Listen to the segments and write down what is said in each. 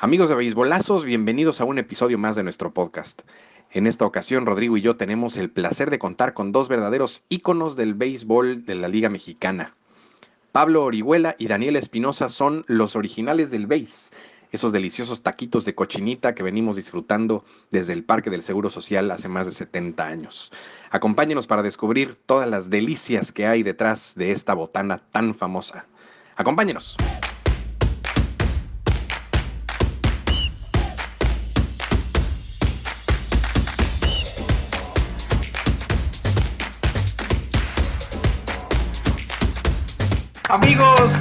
Amigos de Beisbolazos, bienvenidos a un episodio más de nuestro podcast. En esta ocasión, Rodrigo y yo tenemos el placer de contar con dos verdaderos íconos del béisbol de la Liga Mexicana. Pablo Orihuela y Daniel Espinosa son los originales del béis, esos deliciosos taquitos de cochinita que venimos disfrutando desde el Parque del Seguro Social hace más de 70 años. Acompáñenos para descubrir todas las delicias que hay detrás de esta botana tan famosa. Acompáñenos. Amigos,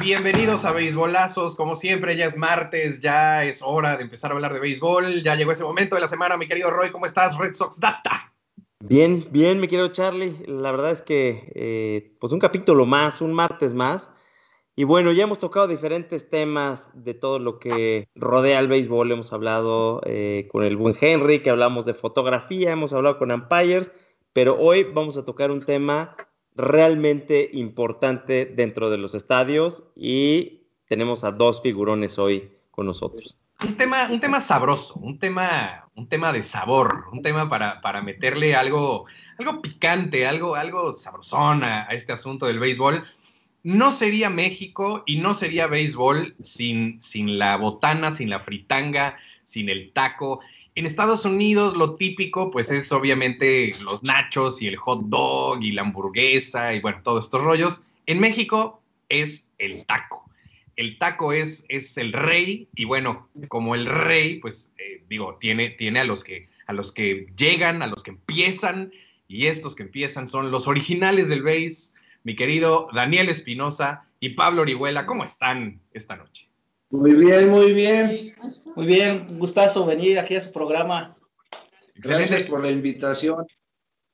bienvenidos a Beisbolazos. Como siempre, ya es martes, ya es hora de empezar a hablar de béisbol. Ya llegó ese momento de la semana, mi querido Roy. ¿Cómo estás, Red Sox Data? Bien, bien, mi querido Charlie. La verdad es que, eh, pues un capítulo más, un martes más. Y bueno, ya hemos tocado diferentes temas de todo lo que rodea al béisbol. Hemos hablado eh, con el buen Henry, que hablamos de fotografía, hemos hablado con umpires, pero hoy vamos a tocar un tema realmente importante dentro de los estadios y tenemos a dos figurones hoy con nosotros. Un tema, un tema sabroso, un tema, un tema de sabor, un tema para, para meterle algo, algo picante, algo, algo sabrosón a, este asunto del béisbol. No sería México y no sería béisbol sin, sin la botana, sin la fritanga, sin el taco. En Estados Unidos lo típico pues es obviamente los nachos y el hot dog y la hamburguesa y bueno, todos estos rollos. En México es el taco. El taco es, es el rey y bueno, como el rey pues eh, digo, tiene, tiene a, los que, a los que llegan, a los que empiezan y estos que empiezan son los originales del base, mi querido Daniel Espinosa y Pablo Orihuela. ¿Cómo están esta noche? Muy bien, muy bien. Muy bien, gustazo venir aquí a su programa. Gracias por la invitación.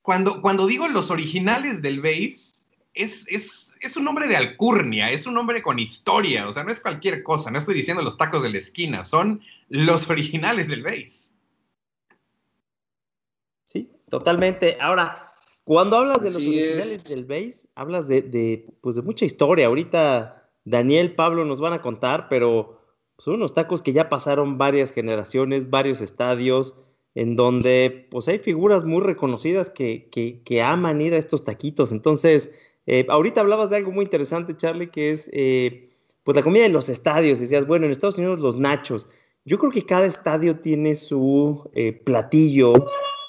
Cuando, cuando digo los originales del base, es, es, es, un nombre de alcurnia, es un nombre con historia, o sea, no es cualquier cosa, no estoy diciendo los tacos de la esquina, son los originales del base. Sí, totalmente. Ahora, cuando hablas de los originales del base, hablas de, de, pues de mucha historia. Ahorita Daniel, Pablo nos van a contar, pero son unos tacos que ya pasaron varias generaciones, varios estadios, en donde pues hay figuras muy reconocidas que, que, aman ir a estos taquitos. Entonces, eh, ahorita hablabas de algo muy interesante, Charlie, que es eh, pues la comida de los estadios. Decías, bueno, en Estados Unidos los nachos. Yo creo que cada estadio tiene su eh, platillo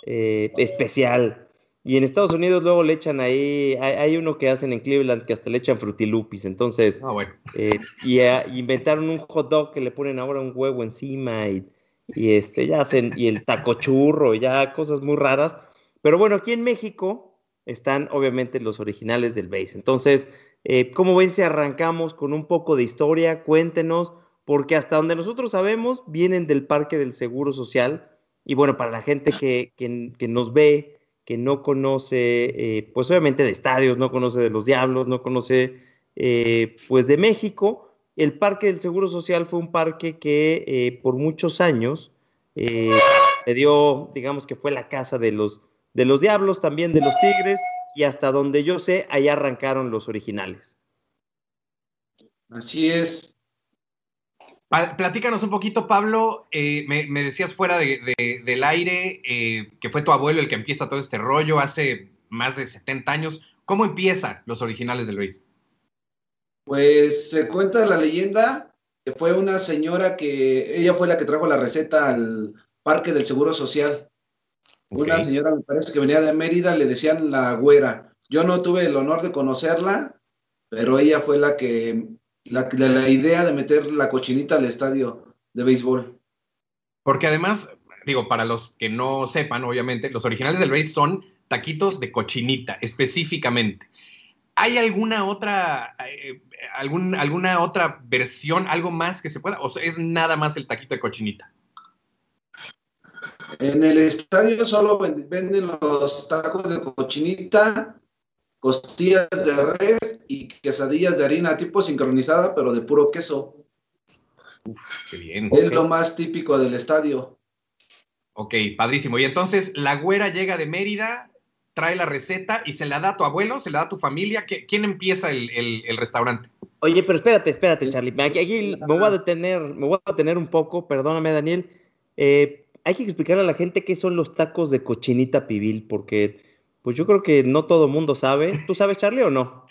especial. Y en Estados Unidos luego le echan ahí, hay, uno que hacen en Cleveland que hasta le echan frutilupis. Entonces, ah, bueno. Eh, y eh, inventaron un hot dog que le ponen ahora un huevo encima y, este, ya hacen, y el taco churro, ya cosas muy raras. Pero bueno, aquí en México están obviamente los originales del base. Entonces, eh, ¿cómo ven si arrancamos con un poco de historia? Cuéntenos, porque hasta donde nosotros sabemos, vienen del Parque del Seguro Social. Y bueno, para la gente que, que nos ve, que no conoce, eh, pues obviamente de estadios, no conoce de los Diablos, no conoce, eh, pues de México. El Parque del Seguro Social fue un parque que eh, por muchos años le dio, digamos que fue la casa de los, de los Diablos, también de los Tigres, y hasta donde yo sé, ahí arrancaron los originales. Así es. Platícanos un poquito, Pablo. Eh, me, decías fuera del aire eh, que fue tu abuelo el que empieza todo este rollo hace más de 70 años. ¿Cómo empiezan los originales del Luis? Pues se cuenta la leyenda que fue una señora que ella fue la que trajo la receta al Parque del Seguro Social. Una señora, me parece que venía de Mérida, le decían la güera. Yo no tuve el honor de conocerla, pero ella fue la que la, la idea de meter la cochinita al estadio de béisbol. Porque además, digo, para los que no sepan, obviamente, los originales del béis son taquitos de cochinita, específicamente. ¿Hay alguna otra, eh, algún, alguna otra versión, algo más que se pueda? ¿O es nada más el taquito de cochinita? En el estadio solo venden los tacos de cochinita costillas de res y quesadillas de harina tipo sincronizada, pero de puro queso. qué bien. Es lo más típico del estadio. Ok, padrísimo. Y entonces la güera llega de Mérida, trae la receta y se la da a tu abuelo, se la da a tu familia. ¿Quién empieza el, restaurante? Oye, pero espérate, espérate, Charlie. Aquí, me voy a detener, me voy a detener un poco, perdóname, Daniel. Eh, hay que explicarle a la gente qué son los tacos de cochinita pibil, porque pues yo creo que no todo mundo sabe. ¿Tú sabes, Charlie, o no?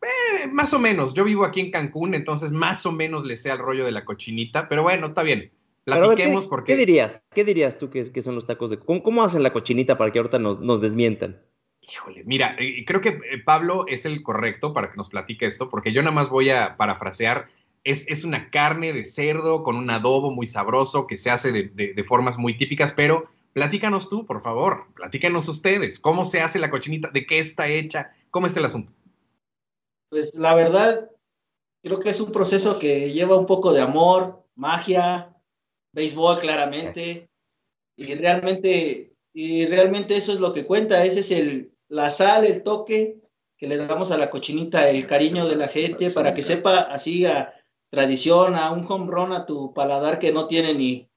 Eh, más o menos. Yo vivo aquí en Cancún, entonces más o menos le sé al rollo de la cochinita, pero bueno, está bien. Platiquemos ¿qué, porque. ¿Qué dirías? ¿Qué dirías tú que, son los tacos de. ¿Cómo, ¿Cómo, hacen la cochinita para que ahorita nos, nos desmientan? Híjole, mira, eh, creo que eh, Pablo es el correcto para que nos platique esto, porque yo nada más voy a parafrasear. Es, es una carne de cerdo con un adobo muy sabroso que se hace de, formas muy típicas, pero platícanos tú, por favor, platícanos ustedes, ¿cómo se hace la cochinita? ¿De qué está hecha? ¿Cómo está el asunto? Pues la verdad, creo que es un proceso que lleva un poco de amor, magia, béisbol claramente, y realmente, y realmente eso es lo que cuenta, ese es el, la sal, el toque que le damos a la cochinita, el cariño de la gente para que sepa así a tradición, a un home run a tu paladar que no tiene ni,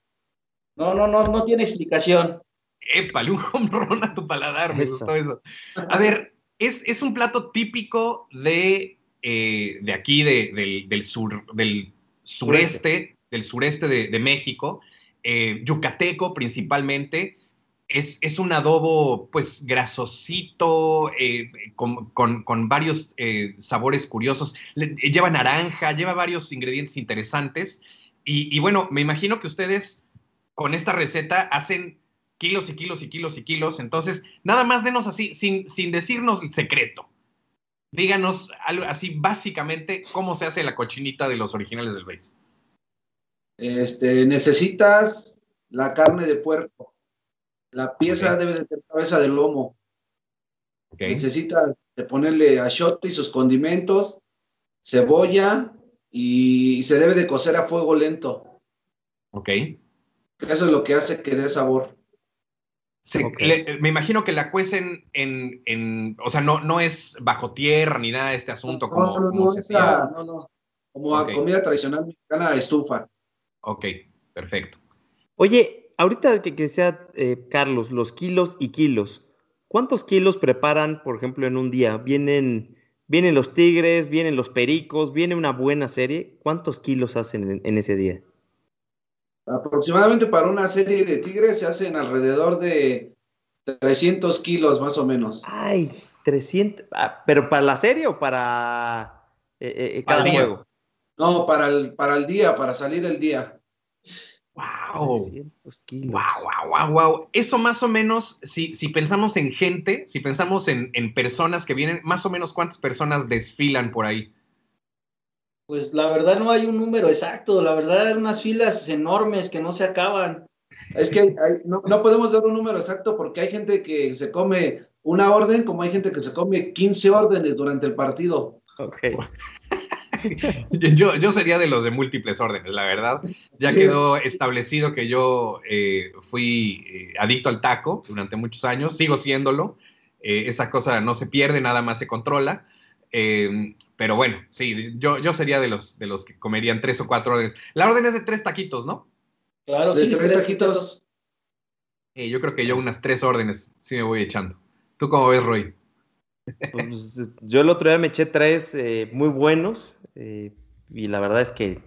no, no, no, no tiene explicación. Épale, un home run a tu paladar, me gustó eso. A ver, es, es un plato típico de, eh, de aquí, de, del, sur, del sureste, del sureste de, México, eh, yucateco principalmente es, un adobo pues grasosito, eh, con, varios eh, sabores curiosos. lleva naranja, lleva varios ingredientes interesantes. Y, bueno, me imagino que ustedes con esta receta hacen kilos y kilos y kilos y kilos. Entonces, nada más denos así, sin, sin decirnos el secreto. Díganos algo así básicamente cómo se hace la cochinita de los originales del base. Este, necesitas la carne de puerco la pieza debe de ser cabeza de lomo. Necesita ponerle achiote y sus condimentos, cebolla y se debe de cocer a fuego lento. Ok. Eso es lo que hace que dé sabor. me imagino que la cuecen en, o sea, no, no es bajo tierra ni nada de este asunto como, no, no, se no, no, como a comida tradicional mexicana estufa. Ok, perfecto. Oye, ahorita que, que sea, eh, Carlos, los kilos y kilos, ¿cuántos kilos preparan, por ejemplo, en un día? ¿Vienen, vienen los tigres, vienen los pericos, viene una buena serie? ¿Cuántos kilos hacen en, ese día? Aproximadamente para una serie de tigres se hacen alrededor de 300 kilos más o menos. Ay, 300, ah, pero para la serie o para eh, eh, cada juego? No, para el, para el día, para salir del día. ¡Wow! kilos. ¡Wow, wow, wow, Eso más o menos, si, si pensamos en gente, si pensamos en, en, personas que vienen, más o menos cuántas personas desfilan por ahí. Pues la verdad no hay un número exacto, la verdad hay unas filas enormes que no se acaban. Es que no, no, podemos dar un número exacto porque hay gente que se come una orden como hay gente que se come 15 órdenes durante el partido. Ok. yo, yo sería de los de múltiples órdenes, la verdad. Ya quedó establecido que yo eh, fui eh, adicto al taco durante muchos años, sigo siéndolo. Eh, esa cosa no se pierde, nada más se controla. Pero bueno, sí, yo, yo sería de los, de los que comerían tres o cuatro órdenes. La orden es de tres taquitos, ¿no? Claro, de tres taquitos. yo creo que yo unas tres órdenes sí me voy echando. ¿Tú cómo ves, Roy? Pues, yo el otro día me eché tres muy buenos. Eh, y la verdad es que,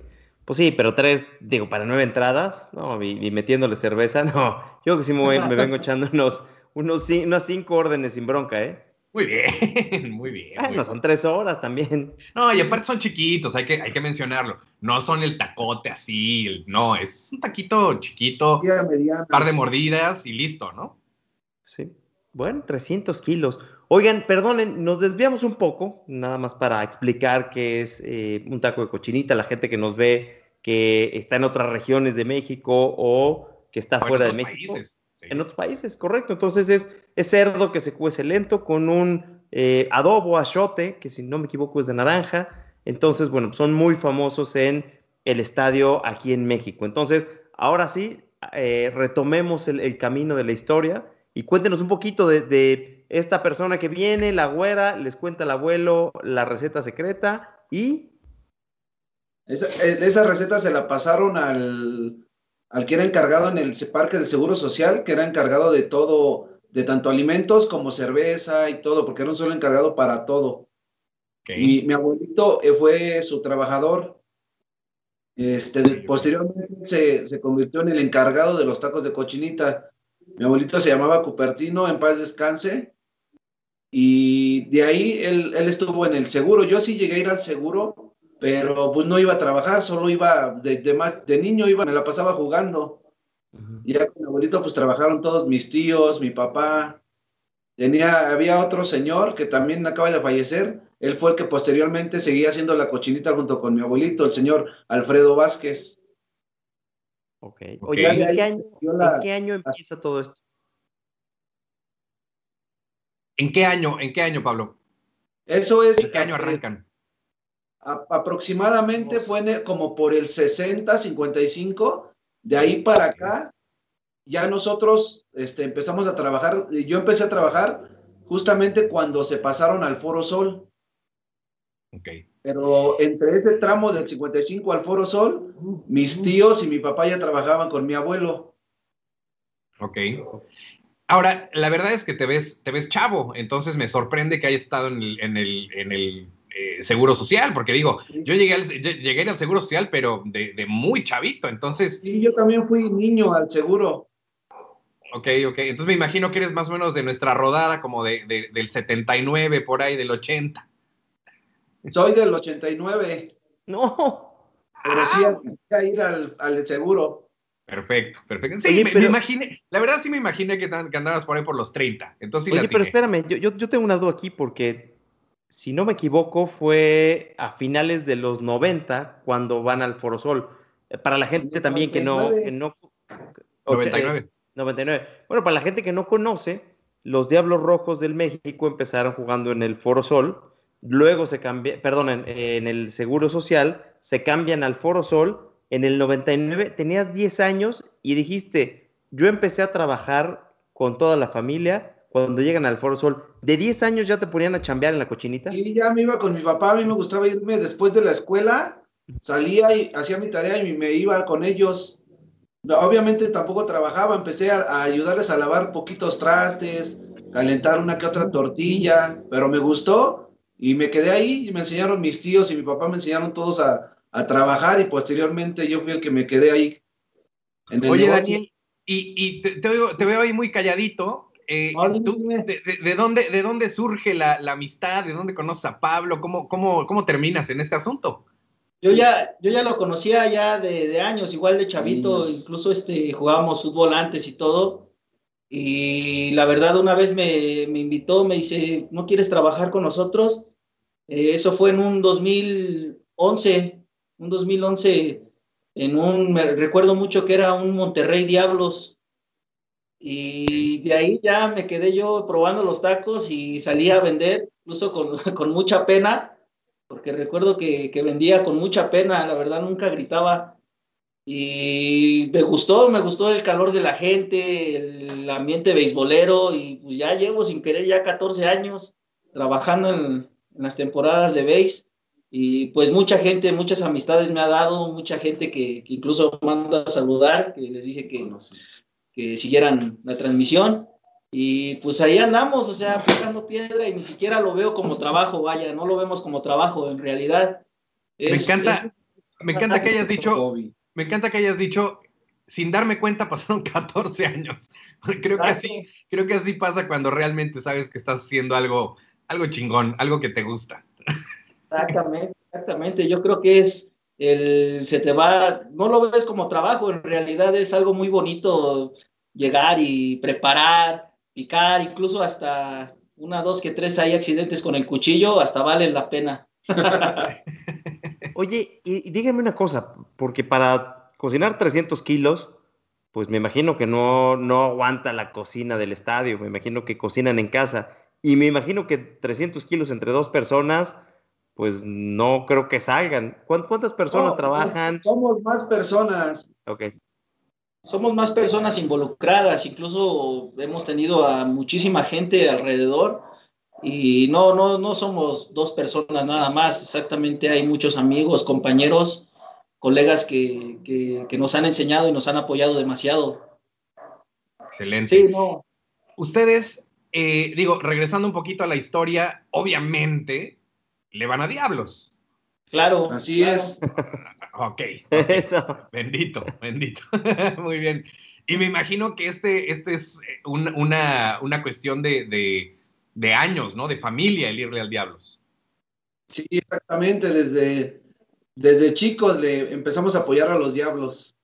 pues sí, pero tres, digo, para nueve entradas, no, y, metiéndole cerveza, no. Yo creo que sí me, vengo echando unos, unos, unas cinco órdenes sin bronca, ¿eh? Muy bien, muy bien. no son tres horas también. No, y aparte son chiquitos, hay que, hay que mencionarlo. No son el tacote así, no, es un taquito chiquito, un par de mordidas y listo, ¿no? Sí. Bueno, 300 kilos. Oigan, perdonen, nos desviamos un poco, nada más para explicar qué es eh, un taco de cochinita, la gente que nos ve que está en otras regiones de México o que está fuera de México. Países, En otros países, correcto. Entonces es, cerdo que se cuece lento con un eh, adobo, achote, que si no me equivoco es de naranja. Entonces, bueno, son muy famosos en el estadio aquí en México. Entonces, ahora sí, eh, retomemos el, camino de la historia y cuéntenos un poquito de esta persona que viene, la güera, les cuenta al abuelo la receta secreta y... Eh, esa, receta se la pasaron al, al que era encargado en el parque de Seguro Social, que era encargado de todo, de tanto alimentos como cerveza y todo, porque era un solo encargado para todo. Mi, mi, abuelito eh, fue su trabajador. Este, posteriormente se, se, convirtió en el encargado de los tacos de cochinita. Mi abuelito se llamaba Cupertino, en paz descanse. Y de ahí él, él estuvo en el seguro. Yo sí llegué a ir al seguro, pero pues no iba a trabajar, solo iba, de, de, de niño iba, me la pasaba jugando. Y ya con mi abuelito pues trabajaron todos mis tíos, mi papá. Tenía, había otro señor que también acaba de fallecer, él fue el que posteriormente seguía haciendo la cochinita junto con mi abuelito, el señor Alfredo Vázquez. Ok. Oye, ¿en, qué año, ¿en qué año empieza todo esto? ¿En qué año, en qué año, Pablo? Eso es. ¿En qué año arrancan? Aproximadamente fue como por el 60, 55. De ahí para acá, ya nosotros este, empezamos a trabajar. Yo empecé a trabajar justamente cuando se pasaron al Foro Sol. Ok. Pero entre ese tramo del 55 al Foro Sol, mis tíos y mi papá ya trabajaban con mi abuelo. Ok. Ahora, la verdad es que te ves, te ves chavo, entonces me sorprende que hayas estado en el, en el, en el eh, Seguro Social, porque digo, yo llegué al, llegué al Seguro Social, pero de, de, muy chavito, entonces... Sí, yo también fui niño al Seguro. Ok, ok, entonces me imagino que eres más o menos de nuestra rodada, como de, de del 79, por ahí, del 80. Soy del 89. No. Pero sí, a ir al, al seguro. Perfecto, perfecto. Sí, me, me, imaginé, la verdad sí me imaginé que, que, andabas por ahí por los 30. Entonces, Oye, pero espérame, yo, yo, yo, tengo una duda aquí porque, si no me equivoco, fue a finales de los 90 cuando van al Foro Sol. Eh, para la gente también que no... Que no 99. 99. Bueno, para la gente que no conoce, los Diablos Rojos del México empezaron jugando en el Foro Sol, luego se cambian, perdón, en, en el Seguro Social, se cambian al Foro Sol en el 99 tenías 10 años y dijiste, yo empecé a trabajar con toda la familia cuando llegan al Foro Sol. ¿De 10 años ya te ponían a chambear en la cochinita? Sí, ya me iba con mi papá, a mí me gustaba irme después de la escuela, salía y hacía mi tarea y me iba con ellos. Obviamente tampoco trabajaba, empecé a, a ayudarles a lavar poquitos trastes, calentar una que otra tortilla, pero me gustó y me quedé ahí y me enseñaron mis tíos y mi papá me enseñaron todos a, a trabajar y posteriormente yo fui el que me quedé ahí. Oye, Daniel, y, y te, te, veo, te, veo, ahí muy calladito. Eh, ¿tú, de, de, dónde, ¿De dónde surge la, la, amistad? ¿De dónde conoces a Pablo? ¿Cómo, cómo, cómo terminas en este asunto? Yo ya, yo ya lo conocía ya de, de años, igual de chavito, incluso este, jugábamos fútbol antes y todo. Y la verdad, una vez me, me invitó, me dice, ¿no quieres trabajar con nosotros? Eh, eso fue en un 2011, un 2011 en un, me recuerdo mucho que era un Monterrey Diablos, y de ahí ya me quedé yo probando los tacos y salí a vender, incluso con, con mucha pena, porque recuerdo que, que, vendía con mucha pena, la verdad nunca gritaba. Y me gustó, me gustó el calor de la gente, el ambiente beisbolero, y pues ya llevo sin querer ya 14 años trabajando en, en las temporadas de béis y pues mucha gente, muchas amistades me ha dado, mucha gente que, que incluso manda a saludar, que les dije que, nos, que siguieran la transmisión. Y pues ahí andamos, o sea, picando piedra y ni siquiera lo veo como trabajo, vaya, no lo vemos como trabajo en realidad. Es, me encanta, es, me encanta que hayas dicho, me encanta que hayas dicho, sin darme cuenta pasaron 14 años. Creo que así, creo que así pasa cuando realmente sabes que estás haciendo algo, algo chingón, algo que te gusta. Exactamente, exactamente. Yo creo que es el se te va, no lo ves como trabajo, en realidad es algo muy bonito llegar y preparar, picar, incluso hasta una, dos, que tres hay accidentes con el cuchillo, hasta vale la pena. Oye, y, y dígame una cosa, porque para cocinar 300 kilos, pues me imagino que no, no aguanta la cocina del estadio, me imagino que cocinan en casa, y me imagino que 300 kilos entre dos personas, pues no creo que salgan. ¿Cuántas personas no, trabajan? Somos más personas. Ok. Somos más personas involucradas, incluso hemos tenido a muchísima gente alrededor y no, no, no somos dos personas nada más, exactamente hay muchos amigos, compañeros, colegas que, que, que nos han enseñado y nos han apoyado demasiado. Excelente. Sí, no. Ustedes, eh, digo, regresando un poquito a la historia, obviamente le van a Diablos. Claro. Así es. Ok. Eso. Bendito, bendito. Muy bien. Y me imagino que este, este es eh, un- una, una cuestión de, de- de años, ¿no? De familia el irle al Diablos. Sí, exactamente. Desde, desde chicos le empezamos a apoyar a los diablos.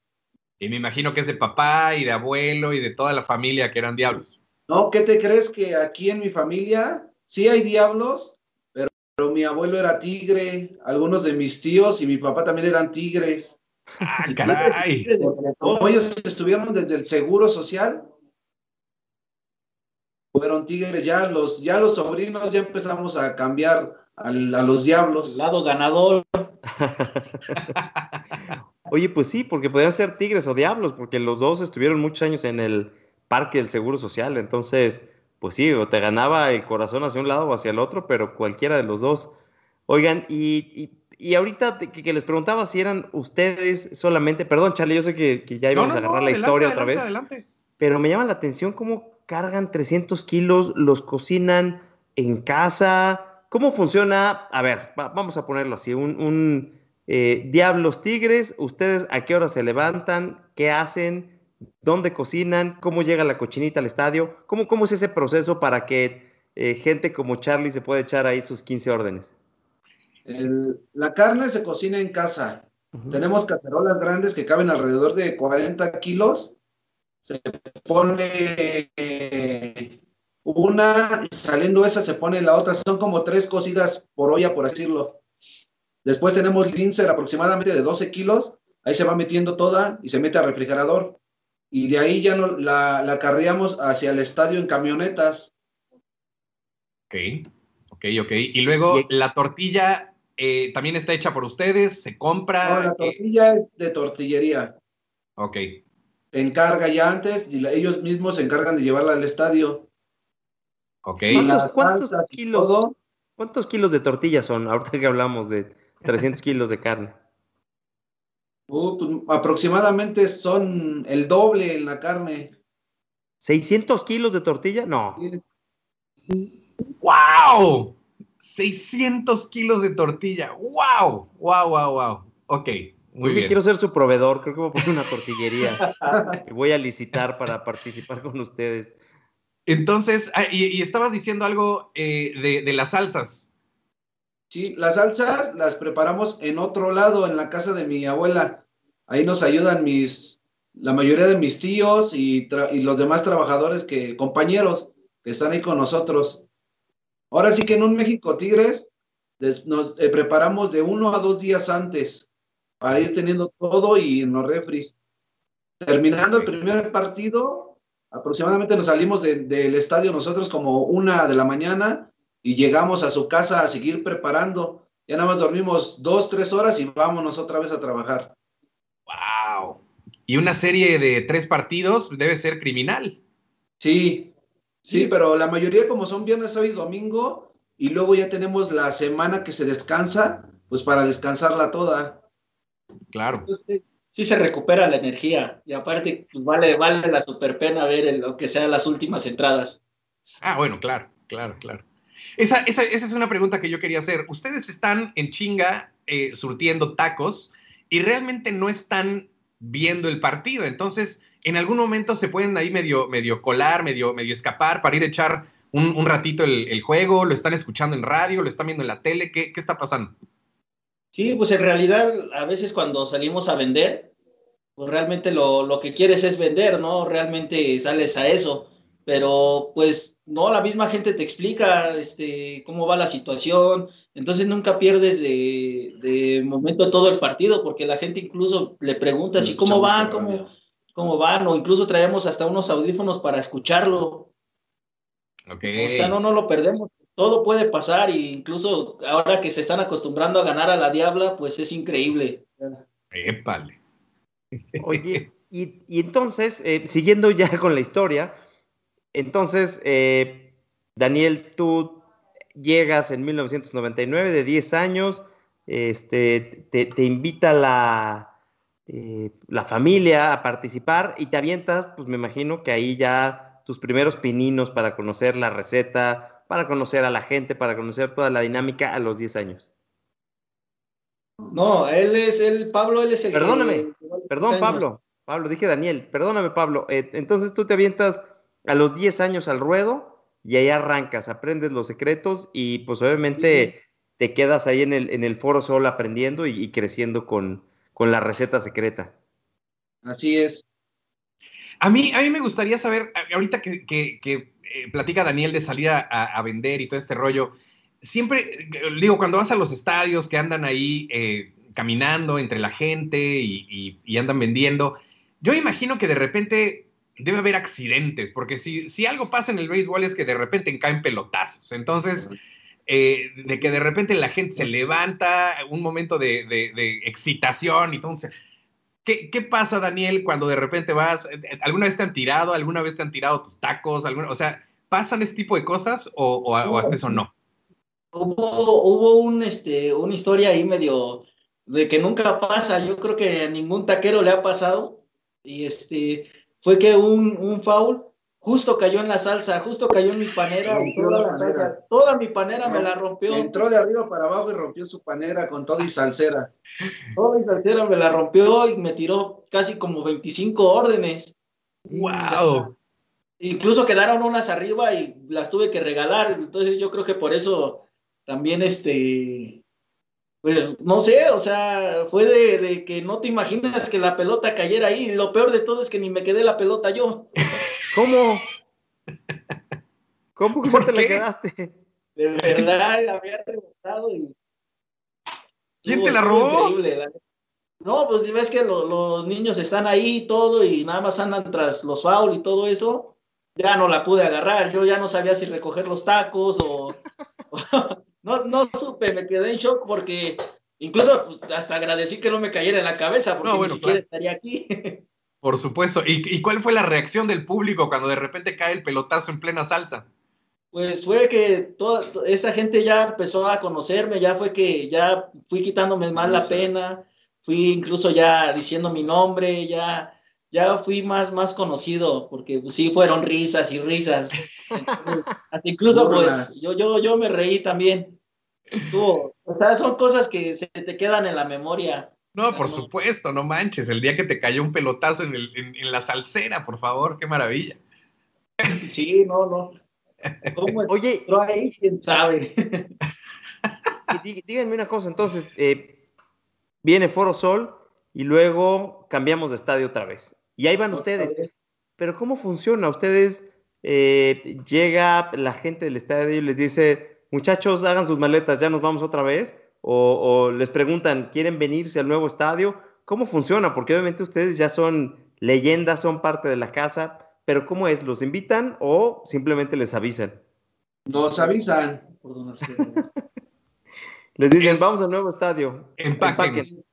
Y me imagino que es de papá y de abuelo y de toda la familia que eran Diablos. ¿No? ¿Qué te crees que aquí en mi familia sí hay diablos? Pero, mi abuelo era tigre, algunos de mis tíos y mi papá también eran tigres. ¡Ah, caray! Como ellos estuvieron desde el seguro social, fueron tigres, ya los, ya los sobrinos ya empezamos a cambiar al- a los diablos. Lado ganador. Oye, pues sí, porque podían ser tigres o diablos, porque los dos estuvieron muchos años en el parque del Seguro Social. Entonces, pues sí, o te ganaba el corazón hacia un lado o hacia el otro, pero cualquiera de los dos. Oigan, y, y- y ahorita que, que les preguntaba si eran ustedes solamente, perdón, Charlie, yo sé que, que ya íbamos a agarrar la adelante, historia otra vez, Adelante. pero me llama la atención cómo cargan 300 kilos, los cocinan en casa. ¿Cómo funciona? A ver, va- vamos a ponerlo así, un, un, eh, Diablos Tigres, ¿ustedes a qué hora se levantan? ¿Qué hacen? ¿Dónde cocinan? ¿Cómo llega la cochinita al estadio? ¿Cómo, cómo es ese proceso para que eh, gente como Charlie se pueda echar ahí sus 15 órdenes? El- la carne se cocina en casa. Tenemos cacerolas grandes que caben alrededor de 40 kilos. Se pone eh, una y saliendo esa se pone la otra. Son como tres cocidas por olla, por decirlo. Después tenemos lincer aproximadamente de 12 kilos. Ahí se va metiendo toda y se mete al refrigerador. Y de ahí ya no, la, la carriamos hacia el estadio en camionetas. Ok, ok, ok. Y luego Y- la tortilla eh, también está hecha por ustedes, se compra. No, la ¿qué? tortilla es de tortillería. Ok, Se encarga ya antes y la- ellos mismos se encargan de llevarla al estadio. ok. ¿Cuántos- kilos? todo, ¿Cuántos kilos de tortilla son? Ahorita que hablamos de 300 kilos de carne. Uh, pues, aproximadamente son el doble en la carne. ¿600 kilos de tortilla? No. ¡Wow! 600 kilos de tortilla. ¡Wow! ¡Wow, wow, wow! Ok, muy Yo bien. quiero ser su proveedor, creo que voy a poner una tortillería. voy a licitar para participar con ustedes. Entonces, ah, y, y estabas diciendo algo eh, de, de las salsas. Sí, las salsas las preparamos en otro lado, en la casa de mi abuela. Ahí nos ayudan mis, la mayoría de mis tíos y, y los demás trabajadores que, compañeros que están ahí con nosotros. Ahora sí que en un México Tigres des- nos eh, preparamos de uno a dos días antes para ir teniendo todo y en los refris. Terminando el primer partido, aproximadamente nos salimos de- del estadio nosotros como una de la mañana y llegamos a su casa a seguir preparando. Ya nada más dormimos dos, tres horas y vámonos otra vez a trabajar. ¡Wow! Y una serie de tres partidos debe ser criminal. Sí, sí, pero la mayoría como son viernes, sábado y domingo, y luego ya tenemos la semana que se descansa, pues para descansarla toda. Claro. Entonces, sí se recupera la energía. Y aparte, pues vale, vale la super pena ver el- lo que sea las últimas entradas. Ah, bueno, claro, claro, claro. Esa, esa, esa es una pregunta que yo quería hacer. Ustedes están en chinga eh, surtiendo tacos y realmente no están viendo el partido. Entonces, en algún momento se pueden ahí medio, medio colar, medio, medio escapar para ir a echar un, ratito el, el juego. Lo están escuchando en radio, lo están viendo en la tele. ¿Qué, qué está pasando? Sí, pues en realidad, a veces cuando salimos a vender, pues realmente lo, lo que quieres es vender, ¿no? Realmente sales a eso. Pero pues no, la misma gente te explica este, cómo va la situación. Entonces nunca pierdes de, de momento todo el partido, porque la gente incluso le pregunta así, ¿cómo van? ¿Cómo, ¿Cómo van? O incluso traemos hasta unos audífonos para escucharlo. Ok. O sea, no, no lo perdemos. Todo puede pasar e incluso ahora que se están acostumbrando a ganar a la Diabla, pues es increíble. Épale. Oye, y, y entonces, eh, siguiendo ya con la historia, entonces, eh, Daniel, tú llegas en 1999 de 10 años, este, te, te invita la, eh, la familia a participar y te avientas, pues me imagino que ahí ya tus primeros pininos para conocer la receta, para conocer a la gente, para conocer toda la dinámica a los 10 años? No, él es el, Pablo, él es el Perdóname, perdón Pablo, Pablo, dije Daniel, perdóname Pablo, eh, entonces tú te avientas a los 10 años al ruedo y ahí arrancas, aprendes los secretos y pues obviamente te quedas ahí en el, en el foro solo aprendiendo y, creciendo con, con la receta secreta. Así es. A mí, a mí me gustaría saber, ahorita que, que, eh, platica Daniel de salir a, vender y todo este rollo, siempre, digo, cuando vas a los estadios que andan ahí eh, caminando entre la gente y, andan vendiendo, yo imagino que de repente debe haber accidentes, porque si, si algo pasa en el béisbol es que de repente caen pelotazos. Entonces, eh, de que de repente la gente se levanta, un momento de, de excitación y entonces ¿Qué, pasa, Daniel, cuando de repente vas? ¿Alguna vez te han tirado? ¿Alguna vez te han tirado tus tacos? ¿Alguna, o sea, ¿pasan este tipo de cosas o, hasta eso no? Hubo, hubo un, este, una historia ahí medio de que nunca pasa. Yo creo que a ningún taquero le ha pasado. Y este, fue que un, un foul justo cayó en la salsa, justo cayó en mi panera, y toda, toda mi panera me la rompió. Entró de arriba para abajo y rompió su panera con todo y salsera. Toda y salsera me la rompió y me tiró casi como 25 órdenes. ¡Wow! Incluso quedaron unas arriba y las tuve que regalar. Entonces yo creo que por eso también este, pues no sé, o sea, fue de, de, que no te imaginas que la pelota cayera ahí. Lo peor de todo es que ni me quedé la pelota yo. ¿Cómo? ¿Cómo que te la quedaste? De verdad, la había rebotado y. ¿Quién te la robó? No, pues ves que los niños están ahí y todo y nada más andan tras los foul y todo eso. Ya no la pude agarrar. Yo ya no sabía si recoger los tacos o. no, no supe, me quedé en shock porque incluso pues, hasta agradecí que no me cayera en la cabeza porque ni siquiera estaría aquí. Por supuesto. ¿Y, cuál fue la reacción del público cuando de repente cae el pelotazo en plena salsa? Pues fue que toda esa gente ya empezó a conocerme, ya fue que ya fui quitándome más la pena, fui incluso ya diciendo mi nombre, ya, ya fui más, más conocido, porque pues, sí fueron risas y risas. incluso pues yo, yo, yo me reí también. O sea, son cosas que se te quedan en la memoria. No, por supuesto, no manches. El día que te cayó un pelotazo en, el, en, la salsera, por favor, qué maravilla. Sí, no, no. Oye, ahí? ¿Quién sabe? díganme una cosa, entonces, eh, viene Foro Sol y luego cambiamos de estadio otra vez. Y ahí van ustedes. Pero ¿cómo funciona? Ustedes eh, llega la gente del estadio y les dice, muchachos, hagan sus maletas, ya nos vamos otra vez o, les preguntan, ¿quieren venirse al nuevo estadio? ¿Cómo funciona? Porque obviamente ustedes ya son leyendas, son parte de la casa, pero ¿cómo es? ¿Los invitan o simplemente les avisan? Nos avisan. les dicen, vamos al nuevo estadio. Empaquen.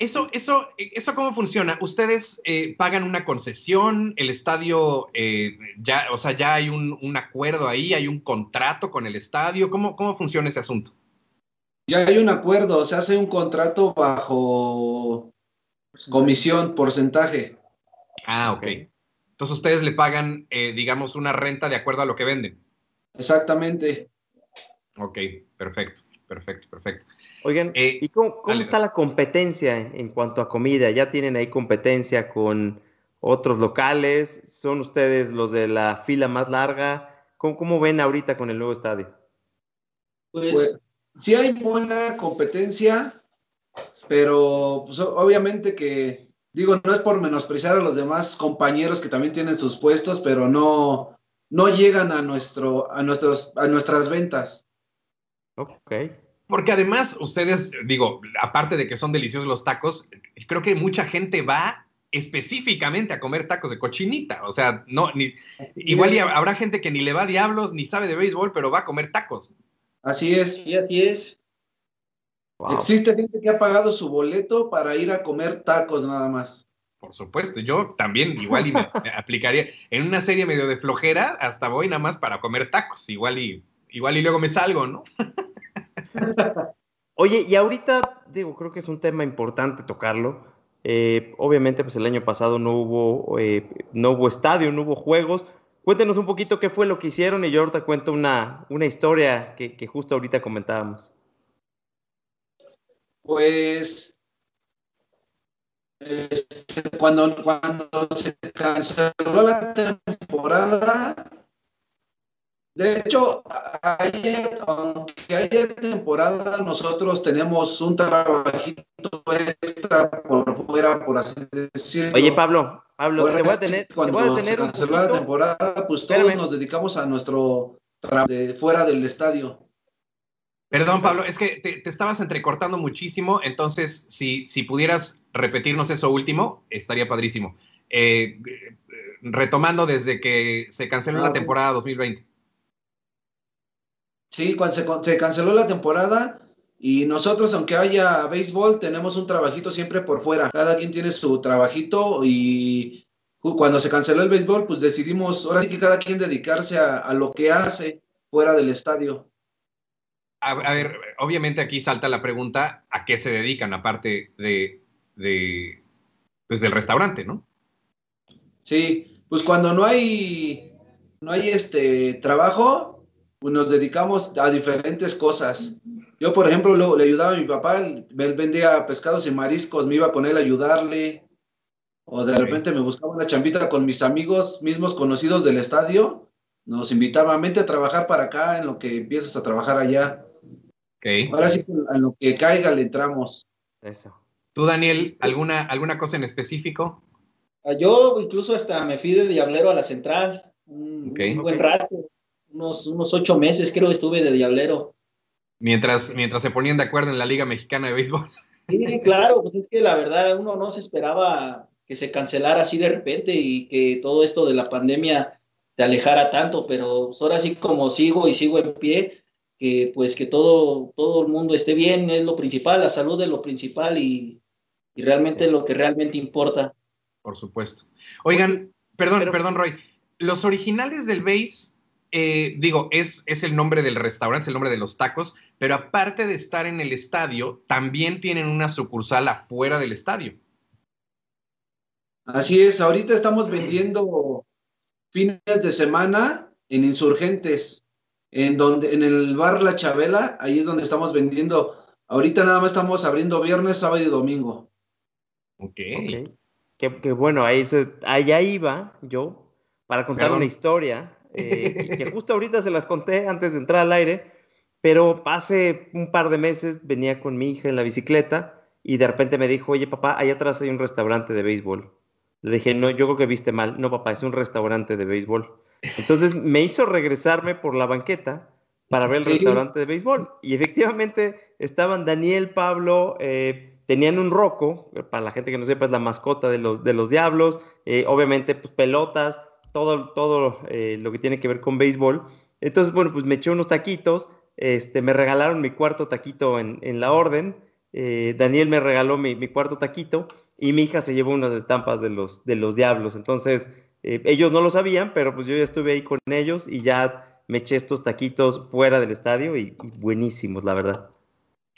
Eso, eso, eso cómo funciona. Ustedes eh, pagan una concesión, el estadio eh, ya, o sea, ya hay un, acuerdo ahí, hay un contrato con el estadio. ¿Cómo, cómo funciona ese asunto? Ya hay un acuerdo, se hace un contrato bajo comisión, porcentaje. Ah, ok. Entonces ustedes le pagan, eh, digamos, una renta de acuerdo a lo que venden. Exactamente. Ok, perfecto, perfecto, perfecto. Oigan, eh, ¿y cómo, está la competencia en cuanto a comida? ¿Ya tienen ahí competencia con otros locales? ¿Son ustedes los de la fila más larga? ¿Cómo, ven ahorita con el nuevo estadio? Pues, pues sí hay buena competencia, pero pues, obviamente que, digo, no es por menospreciar a los demás compañeros que también tienen sus puestos, pero no, no llegan a, nuestro, a, nuestros, a nuestras ventas. Ok. Porque además, ustedes, digo, aparte de que son deliciosos los tacos, creo que mucha gente va específicamente a comer tacos de cochinita. O sea, no, ni, igual habrá gente que ni le va a diablos, ni sabe de béisbol, pero va a comer tacos. Así es, y así es. Existe gente que ha pagado su boleto para ir a comer tacos nada más. Por supuesto, yo también igual y me, aplicaría en una serie medio de flojera, hasta voy nada más para comer tacos, igual y igual y luego me salgo, ¿no? Oye, y ahorita, digo, creo que es un tema importante tocarlo. Eh, obviamente, pues el año pasado no hubo, eh, no hubo estadio, no hubo juegos, cuéntenos un poquito qué fue lo que hicieron y yo ahorita cuento una, una historia que, justo ahorita comentábamos. Pues este, cuando, cuando se canceló la temporada, de hecho, aunque haya temporada, nosotros tenemos un trabajito extra por fuera, por así decirlo. Oye, Pablo, Pablo, te voy a tener, cuando te voy a tener la temporada, pues todos nos dedicamos a nuestro trabajo de fuera del estadio. Perdón, Pablo, es que te, estabas entrecortando muchísimo, entonces si, si pudieras repetirnos eso último, estaría padrísimo. Eh, retomando desde que se canceló la temporada 2020. Sí, cuando se, se, canceló la temporada y nosotros, aunque haya béisbol, tenemos un trabajito siempre por fuera. Cada quien tiene su trabajito y cuando se canceló el béisbol, pues decidimos, ahora sí que cada quien dedicarse a, a lo que hace fuera del estadio a, ver, obviamente aquí salta la pregunta, ¿a qué se dedican aparte de, de pues del restaurante, no? Sí, pues cuando no hay, no hay este trabajo, nos dedicamos a diferentes cosas. Yo, por ejemplo, le ayudaba a mi papá, él vendía pescados y mariscos, me iba con él a ayudarle, o de repente me buscaba una chambita con mis amigos mismos conocidos del estadio, nos invitaba a mente a trabajar para acá en lo que empiezas a trabajar allá. Ahora sí, a lo que caiga le entramos. Eso. ¿Tú, Daniel, alguna, alguna cosa en específico? Ah, yo incluso hasta me fui de Diablero a la central, un, buen rato, unos, unos ocho meses creo que estuve de Diablero. Mientras, mientras se ponían de acuerdo en la Liga Mexicana de Béisbol. Sí, claro, pues es que la verdad uno no se esperaba que se cancelara así de repente y que todo esto de la pandemia te alejara tanto, pero ahora sí como sigo y sigo en pie, que pues que todo, todo el mundo esté bien es lo principal, la salud es lo principal y, y realmente es lo que realmente importa. Por supuesto. Oigan, perdón, perdón, Roy. Los originales del base, eh, digo, es, es el nombre del restaurante, es el nombre de los tacos, pero aparte de estar en el estadio, también tienen una sucursal afuera del estadio. Así es, ahorita estamos vendiendo fines de semana en insurgentes en donde en el bar La Chabela, ahí es donde estamos vendiendo. Ahorita nada más estamos abriendo viernes, sábado y domingo. Ok. Que, bueno, ahí allá iba yo para contar una historia eh, que, justo ahorita se las conté antes de entrar al aire, pero hace un par de meses venía con mi hija en la bicicleta y de repente me dijo, oye papá, allá atrás hay un restaurante de béisbol. Le dije, no, yo creo que viste mal. No, papá, es un restaurante de béisbol. Entonces me hizo regresarme por la banqueta para ver el restaurante de béisbol. Y efectivamente estaban Daniel, Pablo, eh, tenían un roco, para la gente que no sepa es la mascota de los, de los diablos, eh, obviamente pues pelotas, todo, todo eh, lo que tiene que ver con béisbol. Entonces, bueno, pues me eché unos taquitos, este, me regalaron mi cuarto taquito en, en la orden, Daniel me regaló mi, mi, cuarto taquito y mi hija se llevó unas estampas de los, de los diablos. Entonces, eh, ellos no lo sabían, pero pues yo ya estuve ahí con ellos y ya me eché estos taquitos fuera del estadio y, buenísimos, la verdad.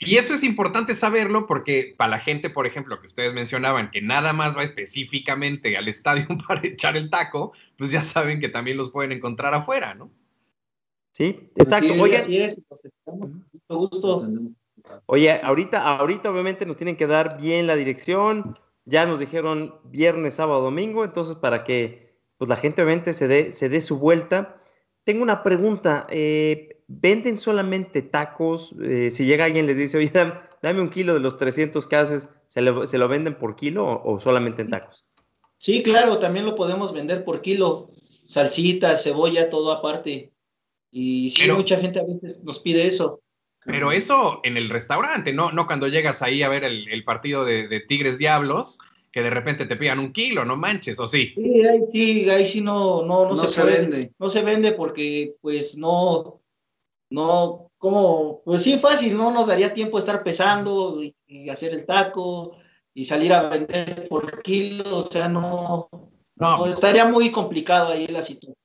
Y eso es importante saberlo porque para la gente, por ejemplo, que ustedes mencionaban, que nada más va específicamente al estadio para echar el taco, pues ya saben que también los pueden encontrar afuera, ¿no? Sí, exacto. Oye, Oye, ahorita, ahorita obviamente nos tienen que dar bien la dirección. Ya nos dijeron viernes, sábado, domingo, entonces para que pues la gente obviamente se dé, se dé su vuelta. Tengo una pregunta, eh, ¿venden solamente tacos? Eh, si llega alguien y les dice, oye, dame, un kilo de los 300 que haces, ¿se lo, venden por kilo o, solamente en tacos? Sí, claro, también lo podemos vender por kilo, salsita, cebolla, todo aparte. Y sí, mucha gente a veces nos pide eso. Pero eso en el restaurante, no, no cuando llegas ahí a ver el, partido de, de Tigres Diablos, que de repente te pidan un kilo, no manches, ¿o sí? Sí, ahí sí, ahí sí no, no, no, se, vende. No se vende porque pues no, no, como, pues sí, fácil, no nos daría tiempo estar pesando y, hacer el taco y salir a vender por kilo, o sea, no, no, estaría muy complicado ahí la situación.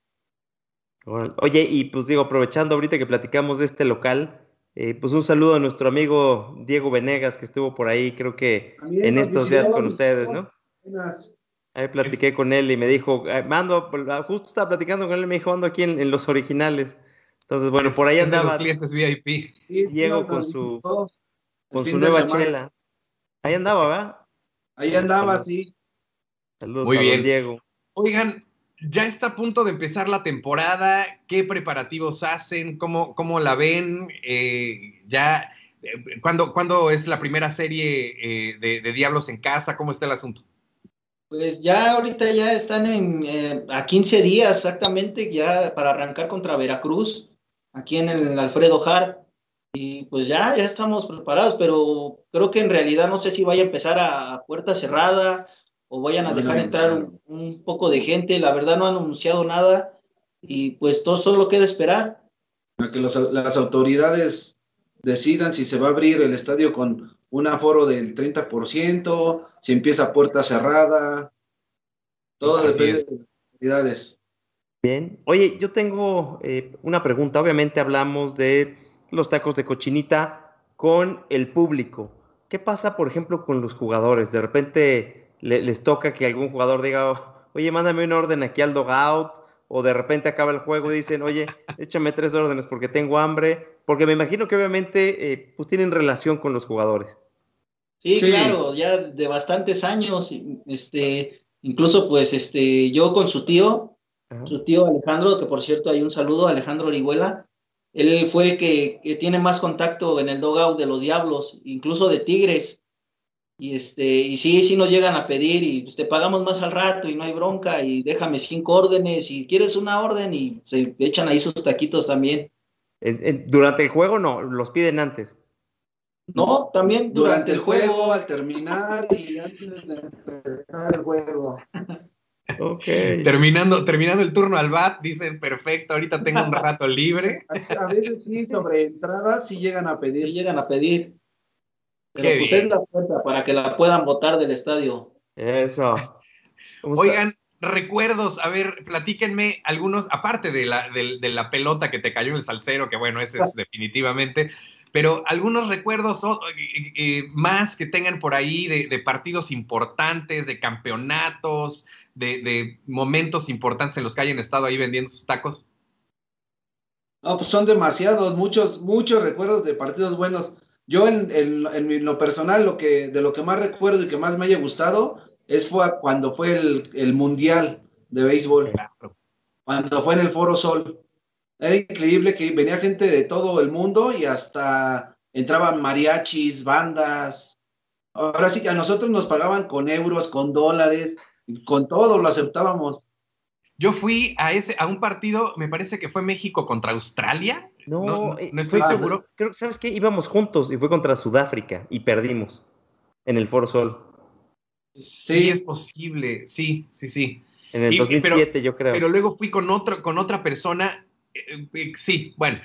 Oye, y pues digo, aprovechando ahorita que platicamos de este local, eh, pues un saludo a nuestro amigo Diego Venegas que estuvo por ahí, creo que en estos días con ustedes, ¿no? Ahí platiqué con él y me dijo, eh, mando, justo estaba platicando con él y me dijo, ando aquí en, los originales. Entonces, bueno, por ahí andaba. los clientes VIP. Diego con su, con su nueva chela. Ahí andaba, ¿verdad? Ahí andaba, sí. Saludos Muy bien. Diego. Oigan, ya está a punto de empezar la temporada. ¿Qué preparativos hacen? ¿Cómo, cómo la ven? Eh, ya, eh, ¿cuándo, es la primera serie eh, de, Diablos en casa? ¿Cómo está el asunto? Pues ya ahorita ya están en, a 15 días exactamente ya para arrancar contra Veracruz, aquí en el Alfredo Har. Y pues ya, ya estamos preparados, pero creo que en realidad no sé si vaya a empezar a puerta cerrada o vayan a dejar entrar un, poco de gente. La verdad no han anunciado nada y pues todo solo queda esperar. A que las autoridades decidan si se va a abrir el estadio con un aforo del 30%, si empieza puerta cerrada. Todo depende de las autoridades. Bien. Oye, yo tengo eh, una pregunta. Obviamente hablamos de los tacos de cochinita con el público. ¿Qué pasa, por ejemplo, con los jugadores? De repente les toca que algún jugador diga, oye, mándame un orden aquí al dogout, o de repente acaba el juego y dicen, oye, échame tres órdenes porque tengo hambre, porque me imagino que obviamente eh, pues tienen relación con los jugadores. Sí, claro, ya de bastantes años, este, incluso pues este, yo con su tío, su tío Alejandro, que por cierto hay un saludo, Alejandro Orihuela, él fue el que, que tiene más contacto en el dogout de los Diablos, incluso de Tigres, y, este, y sí, sí nos llegan a pedir y pues, te pagamos más al rato y no hay bronca y déjame cinco órdenes y quieres una orden y se echan ahí sus taquitos también. Durante el juego no, los piden antes. No, también durante, el juego, al terminar y antes de empezar el juego. Okay. Terminando, terminando el turno al BAT, dicen perfecto, ahorita tengo un rato libre. A, veces sí, sobre entradas sí llegan a pedir. llegan a pedir. Pero pues la puerta para que la puedan votar del estadio. Eso. Oigan, recuerdos, a ver, platíquenme algunos, aparte de la, de, la pelota que te cayó en el salsero, que bueno, ese es definitivamente, pero algunos recuerdos eh, eh, más que tengan por ahí de, partidos importantes, de campeonatos, de, de, momentos importantes en los que hayan estado ahí vendiendo sus tacos. No, pues son demasiados, muchos, muchos recuerdos de partidos buenos. Yo en, en, lo personal, lo que, de lo que más recuerdo y que más me haya gustado es fue cuando fue el, el Mundial de Béisbol, cuando fue en el Foro Sol. Era increíble que venía gente de todo el mundo y hasta entraban mariachis, bandas. Ahora sí que a nosotros nos pagaban con euros, con dólares, con todo lo aceptábamos. Yo fui a ese a un partido, me parece que fue México contra Australia, no, no, eh, estoy seguro. Creo que, ¿sabes qué? Íbamos juntos y fue contra Sudáfrica y perdimos en el Foro Sol. Sí, es posible, sí, sí, sí. En el 2007, yo creo. Pero luego fui con, otro, con otra persona. Eh, eh, sí, bueno,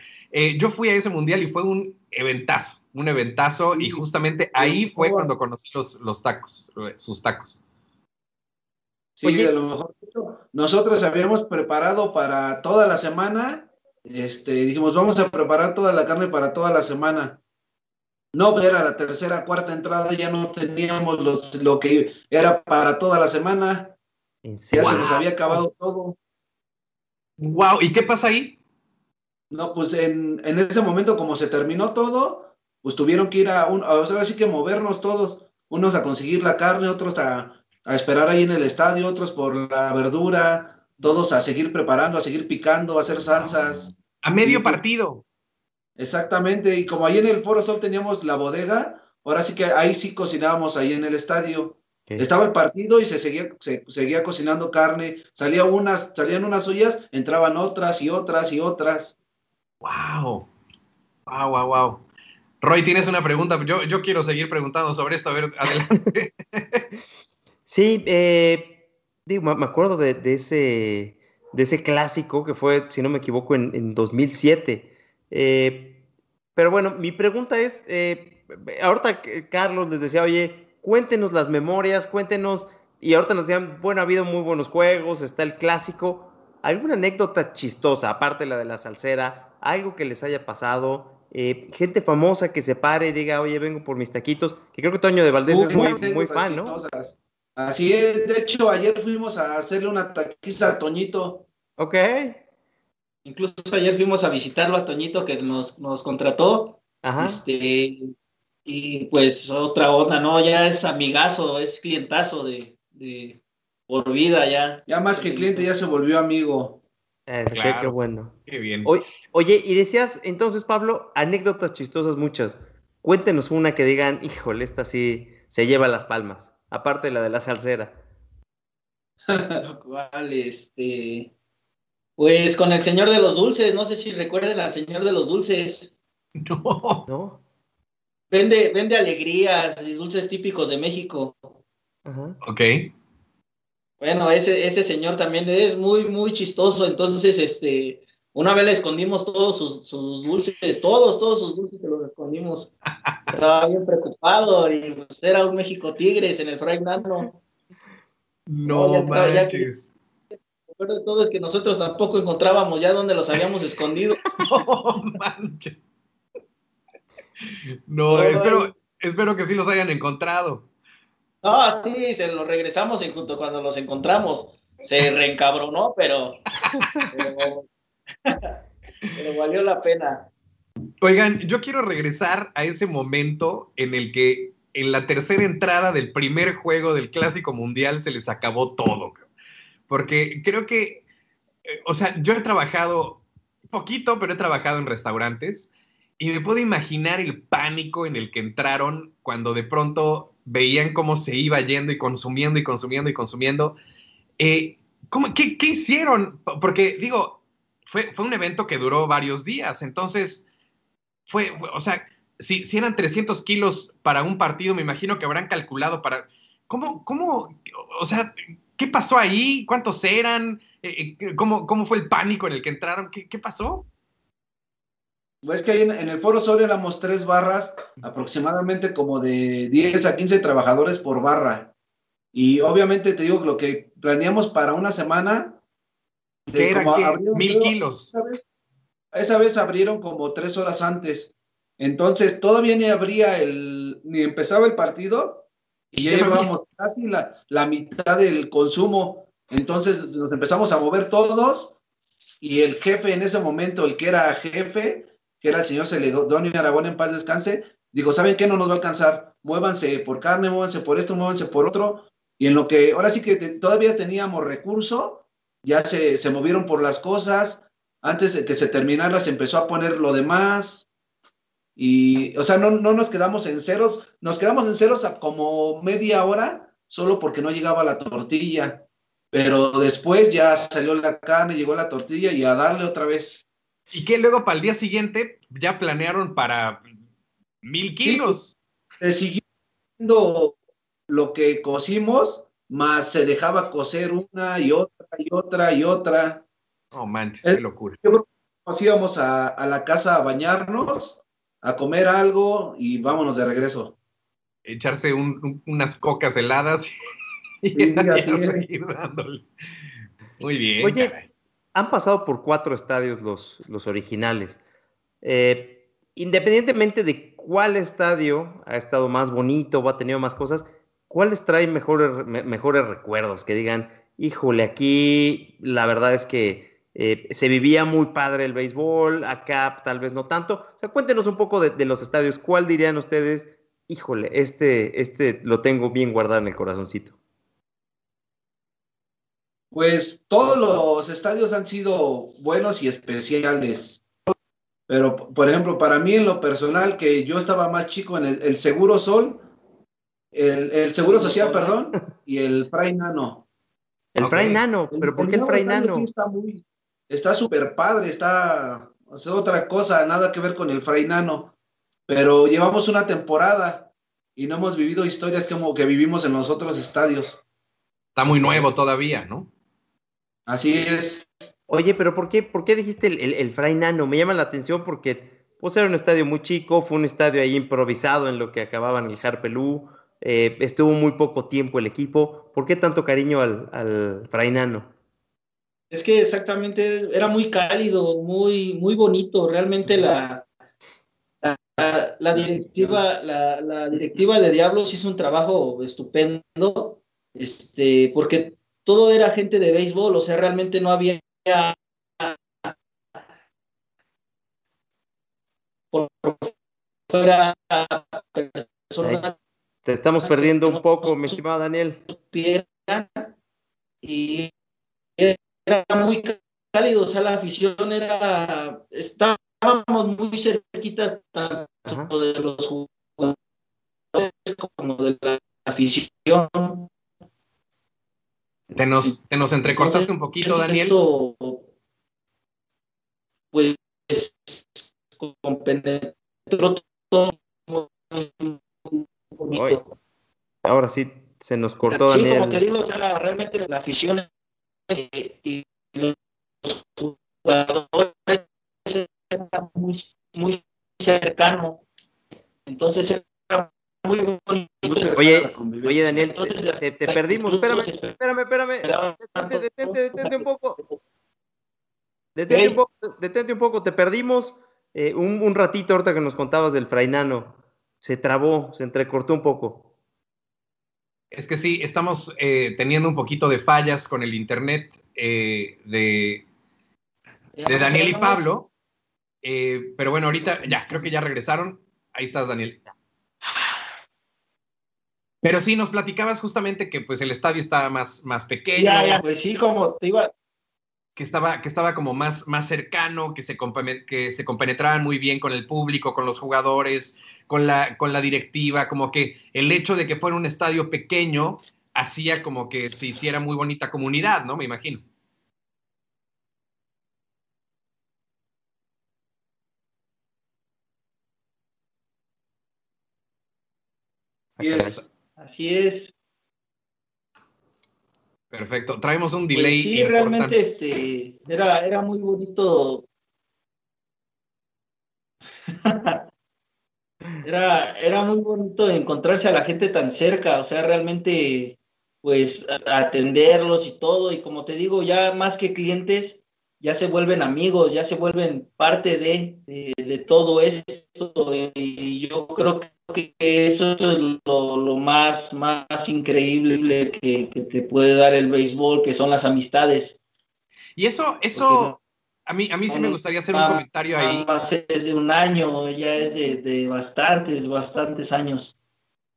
yo fui a ese mundial y fue un eventazo, un eventazo, y justamente ahí fue cuando conocí los, los tacos, sus tacos. Sí, Oye, a lo mejor nosotros habíamos preparado para toda la semana este, dijimos, vamos a preparar toda la carne para toda la semana. No, era la tercera, cuarta entrada, ya no teníamos los, lo que era para toda la semana. Ya se nos había acabado todo. Wow, ¿y qué pasa ahí? No, pues en, en ese momento, como se terminó todo, pues tuvieron que ir a un, o sea, así que movernos todos, unos a conseguir la carne, otros a, a esperar ahí en el estadio, otros por la verdura, todos a seguir preparando, a seguir picando, a hacer salsas. A medio partido. Exactamente, y como ahí en el Foro Sol teníamos la bodega, ahora sí que ahí sí cocinábamos ahí en el estadio. Estaba el partido y se seguía, se seguía cocinando carne, salía unas, salían unas suyas, entraban otras y otras y otras. Wow. Wow, wow, wow. Roy, tienes una pregunta. Yo, yo quiero seguir preguntando sobre esto. A ver, adelante. sí, eh, digo, me acuerdo de, ese, de ese clásico que fue, si no me equivoco, en, 2007. Eh, pero bueno, mi pregunta es, eh, ahorita Carlos les decía, oye, cuéntenos las memorias, cuéntenos, y ahorita nos decían, bueno, ha habido muy buenos juegos, está el clásico. ¿Alguna anécdota chistosa, aparte de la de la salsera, algo que les haya pasado? Eh, gente famosa que se pare y diga, oye, vengo por mis taquitos, que creo que Toño de Valdés es muy, muy fan, ¿no? Así es, de hecho, ayer fuimos a hacerle una taquiza a Toñito. Ok. Incluso ayer fuimos a visitarlo a Toñito que nos, nos contrató. Ajá. Este, y pues otra onda, ¿no? Ya es amigazo, es clientazo de, de por vida ya. Ya más que cliente, ya se volvió amigo. Es, qué- Claro. qué bueno. Qué bien. Oye, oye, y decías, entonces, Pablo, anécdotas chistosas muchas. Cuéntenos una que digan, híjole, esta sí se lleva las palmas, aparte de la de la salsera. Lo cual, este, pues con el señor de los dulces, no sé si recuerden al señor de los dulces. No. ¿No? Vende, vende alegrías y dulces típicos de México. Ajá. Ok. Bueno, ese, ese señor también es muy, muy chistoso. Entonces, este, una vez le escondimos todos sus, sus dulces, todos, todos sus dulces se los escondimos. Estaba bien preocupado y era un México Tigres en el Fray Nano. No No, ya- ya- manches. De todo es que nosotros tampoco encontrábamos ya dónde los habíamos escondido. No manches. No, No, espero, espero que sí los hayan encontrado. No, sí, se los regresamos y junto cuando los encontramos. Se reencabronó, pero, pero, pero valió la pena. Oigan, yo quiero regresar a ese momento en el que en la tercera entrada del primer juego del Clásico Mundial se les acabó todo. Porque creo que, eh, o sea, yo he trabajado poquito, pero he trabajado en restaurantes y me puedo imaginar el pánico en el que entraron cuando de pronto veían cómo se iba yendo y consumiendo y consumiendo y consumiendo. Eh, ¿cómo- qué hicieron? Porque digo, fue, fue un evento que duró varios días, entonces fue, o sea, si, si eran 300 kilos para un partido, me imagino que habrán calculado para... ¿Cómo, cómo, o sea, qué pasó ahí? ¿Cuántos eran? Eh, eh, ¿Cómo, cómo fue el pánico en el que entraron? ¿Qué, pasó? Pues que ahí en, el Foro Sol éramos tres barras, aproximadamente como de 10 a 15 trabajadores por barra. Y obviamente te digo lo que planeamos para una semana. De ¿Qué como ¿Qué? abrieron- Mil kilos. Esa vez, esa vez abrieron como tres horas antes. Entonces todavía ni abría el, ni empezaba el partido y ya llevábamos casi la, la mitad del consumo. Entonces nos empezamos a mover todos y el jefe en ese momento, el que era jefe, que era el señor Celedonio Aragón en paz descanse, dijo, ¿saben qué? No nos va a alcanzar. Muévanse por carne, muévanse por esto, muévanse por otro. Y en lo que ahora sí que te- todavía teníamos recurso, ya se, se movieron por las cosas. Antes de que se terminara, se empezó a poner lo demás. Y, o sea, no, no nos quedamos en ceros, nos quedamos en ceros a como media hora, solo porque no llegaba la tortilla. Pero después ya salió la carne, llegó la tortilla y a darle otra vez. Y que luego para el día siguiente ya planearon para mil kilos. Haciendo lo que cocimos, más se dejaba cocer una y otra y otra y otra. No manches, qué locura. Yo creo que nos íbamos a, a la casa a bañarnos, a comer algo y vámonos de regreso. Echarse un- un- unas cocas heladas y, Sí, seguir dándole. Muy bien. Oye, caray. Han pasado por cuatro estadios los, los originales. Eh, independientemente de cuál estadio ha estado más bonito o ha tenido más cosas, ¿cuáles traen mejores, me- mejores recuerdos? Que digan, híjole, aquí la verdad es que eh, se vivía muy padre el béisbol, acá tal vez no tanto. O sea, cuéntenos un poco de, los estadios. ¿Cuál dirían ustedes? Híjole, este, este lo tengo bien guardado en el corazoncito. Pues todos los estadios han sido buenos y especiales. Pero, por ejemplo, para mí en lo personal, que yo estaba más chico en el Seguro Sol, el, el Seguro Social, perdón, y el Fray Nano. El Ok. Fray Nano, pero ¿por qué el Fray Nano? Está muy, está súper padre, está, o sea, otra cosa, nada que ver con el Fray Nano. Pero llevamos una temporada y no hemos vivido historias como que vivimos en los otros estadios. Está muy nuevo todavía, ¿no? Así es. Oye, pero ¿por qué, por qué dijiste el, el, el Fray Nano? Me llama la atención porque pues era un estadio muy chico, fue un estadio ahí improvisado en lo que acababan el Harpelú, eh, estuvo muy poco tiempo el equipo. ¿Por qué tanto cariño al, al Fray Nano? Es que exactamente era muy cálido, muy, muy bonito. Realmente la, la, directiva, la, la directiva de Diablos hizo un trabajo estupendo este, porque todo era gente de béisbol, o sea, realmente no había por fuera te estamos perdiendo un poco, mi estimado Daniel. Y era muy cálido, o sea, la afición era, estábamos muy cerquitas tanto de los jugadores como de la afición. Te nos, te nos entrecortaste un poquito, Daniel. Eso, pues, compenetró todo ahora sí se nos cortó sí, Daniel. como te digo, o sea, realmente la afición y los jugadores eran muy, muy cercano. Entonces era muy bonito. Oye, oye Daniel, Entonces, te, te perdimos. Espérame, espérame, espérame. Detente, detente, detente un poco. Detente un poco, detente un poco. Te perdimos eh, un, un ratito ahorita que nos contabas del Frainano se trabó, se entrecortó un poco. Es que sí, estamos eh, teniendo un poquito de fallas con el internet eh, de, de, Daniel y Pablo. Eh, pero bueno, ahorita ya, creo que ya regresaron. Ahí estás, Daniel. Pero sí, nos platicabas justamente que pues el estadio estaba más, más pequeño. Ya, ya, pues sí, como te iba, que estaba, que estaba como más, más cercano, que se, que se compenetraban muy bien con el público, con los jugadores, con la, con la directiva, como que el hecho de que fuera un estadio pequeño hacía como que se hiciera muy bonita comunidad, ¿no? Me imagino. Así es. Así es. Perfecto. Traemos un pues delay. sí, realmente este, era, era muy bonito. era, era muy bonito encontrarse a la gente tan cerca, o sea, realmente, pues, atenderlos y todo. Y como te digo, ya más que clientes, ya se vuelven amigos, ya se vuelven parte de, de, todo esto. Y yo creo que que eso es lo, más, más increíble que, te puede dar el béisbol, que son las amistades. Y eso, eso, a mí, a mí sí me gustaría hacer un comentario ahí. De un año, ya es de, de, bastantes, bastantes años.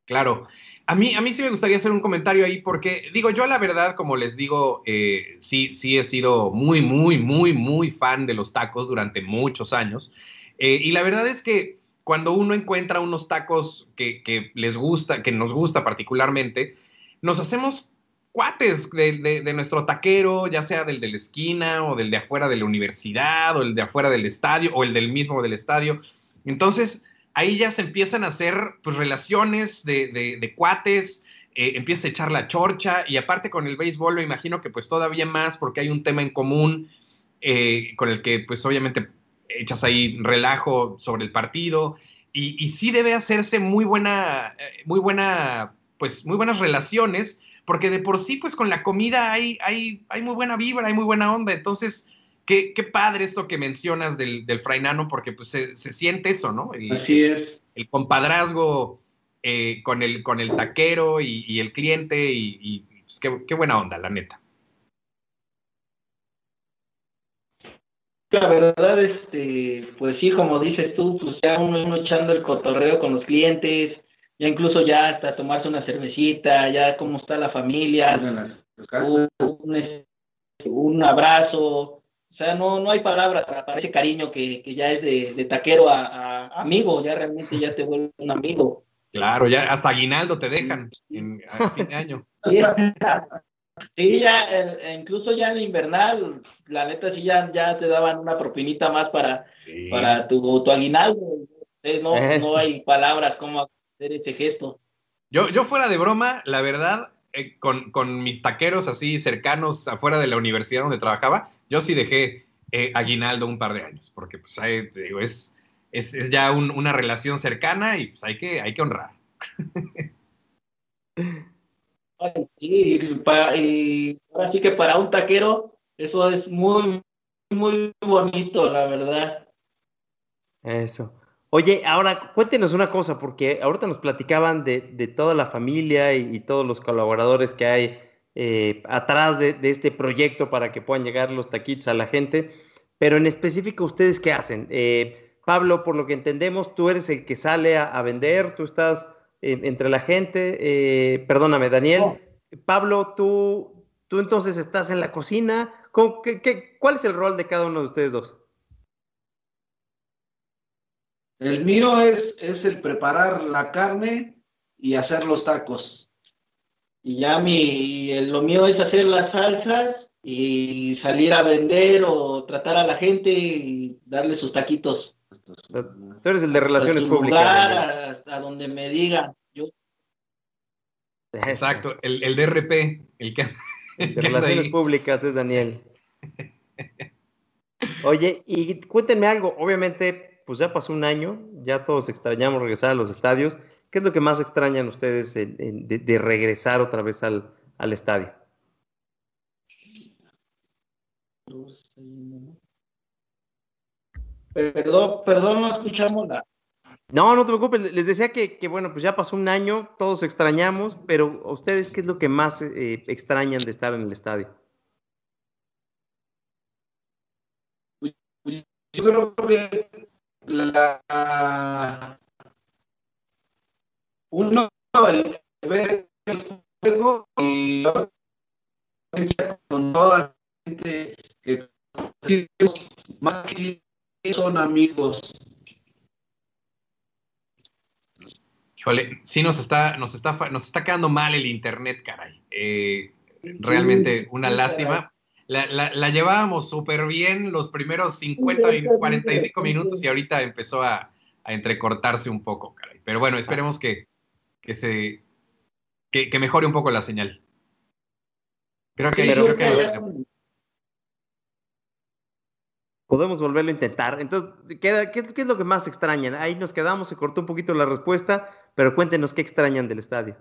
Claro. A mí, a mí sí me gustaría hacer un comentario ahí porque, digo, yo la verdad, como les digo, eh, sí, sí he sido muy, muy, muy, muy fan de los tacos durante muchos años. Eh, y la verdad es que cuando uno encuentra unos tacos que, les gusta, que nos gusta particularmente, nos hacemos cuates de, nuestro taquero, ya sea del de la esquina o del de afuera de la universidad o el de afuera del estadio o el del mismo del estadio. Entonces, ahí ya se empiezan a hacer pues, relaciones de, cuates, eh, empieza a echar la chorcha y aparte con el béisbol lo imagino que pues todavía más porque hay un tema en común eh, con el que pues obviamente echas ahí relajo sobre el partido y, sí debe hacerse muy buena, eh, muy buena, pues muy buenas relaciones, porque de por sí, pues con la comida hay, hay, hay muy buena vibra, hay muy buena onda, entonces, qué, qué padre esto que mencionas del, del frainano, porque pues se, siente eso, ¿no? Así es. El compadrazgo eh, con, el, con el taquero y, el cliente y, pues, qué buena onda, la neta. La verdad, este, pues sí, como dices tú, pues ya uno, echando el cotorreo con los clientes, ya incluso ya hasta tomarse una cervecita, ya cómo está la familia, un, abrazo, o sea, no, no hay palabras para, ese cariño que, ya es de, taquero a, amigo, ya realmente ya te vuelve un amigo. Claro, ya hasta aguinaldo te dejan en, a fin de año. Sí, ya, eh, incluso ya en invernal, la neta sí ya, ya te daban una propinita más para, para tu, tu aguinaldo. No, no hay palabras como hacer ese gesto. Yo, yo fuera de broma, la verdad, eh, con, con, mis taqueros así cercanos afuera de la universidad donde trabajaba, yo sí dejé aguinaldo un par de años, porque pues digo, es, es, es, ya una relación cercana y pues hay que, hay que honrar. Sí, y así que para un taquero eso es muy, muy bonito, la verdad. Eso. Oye, ahora cuéntenos una cosa, porque ahorita nos platicaban de, toda la familia y, todos los colaboradores que hay eh, atrás de, este proyecto para que puedan llegar los taquitos a la gente, pero en específico, ¿ustedes qué hacen? Eh, Pablo, por lo que entendemos, tú eres el que sale a, vender, tú estás eh, entre la gente, perdóname, Daniel. Pablo, tú, tú entonces estás en la cocina. ¿Cuál es el rol de cada uno de ustedes dos? El mío es, es el preparar la carne y hacer los tacos. Y ya mi, lo mío es hacer las salsas y salir a vender o tratar a la gente y darle sus taquitos. Tú eres el de relaciones públicas. hasta donde me digan. Yo... Exacto, el, el DRP, el que... de relaciones públicas es Daniel. Oye, y cuéntenme algo, obviamente pues ya pasó un año, ya todos extrañamos regresar a los estadios. ¿Qué es lo que más extrañan ustedes de, regresar otra vez al, estadio? Perdón, perdón, no escuchamos la. No, no te preocupes, les decía que, bueno, pues ya pasó un año, todos extrañamos, pero ustedes qué es lo que más eh, extrañan de estar en el estadio? Yo creo que la uno el ver el juego y con toda la gente que más que son amigos. Híjole, sí nos está, nos está, nos está quedando mal el internet, caray. Eh, realmente una lástima la, llevábamos súper bien los primeros 50 y 45 minutos y ahorita empezó a, entrecortarse un poco, caray. Pero bueno, esperemos que, se que, mejore un poco la señal. Creo que, podemos volverlo a intentar. Entonces, ¿qué, qué, es lo que más extrañan? Ahí nos quedamos, se cortó un poquito la respuesta, pero cuéntenos qué extrañan del estadio.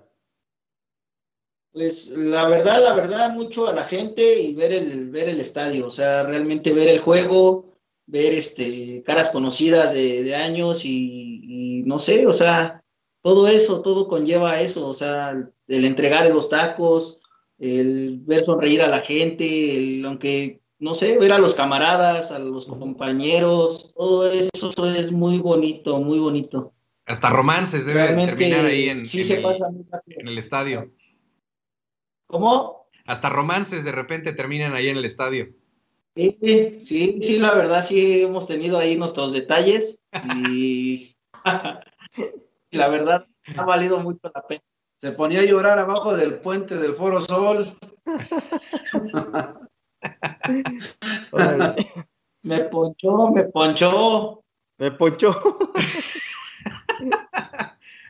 Pues la verdad, la verdad, mucho a la gente y ver el, ver el estadio, o sea, realmente ver el juego, ver este, caras conocidas de, años y, no sé, o sea, todo eso, todo conlleva eso, o sea, el, entregar los tacos, el ver sonreír a la gente, aunque, no sé, ver a los camaradas, a los compañeros, todo eso es muy bonito, muy bonito. Hasta romances debe terminar ahí en, en el estadio. ¿Cómo? Hasta romances de repente terminan ahí en el estadio. Sí, sí, sí, la verdad sí hemos tenido ahí nuestros detalles y, la verdad ha valido mucho la pena. Se ponía a llorar abajo del puente del Foro Sol. me ponchó, me ponchó. Me ponchó.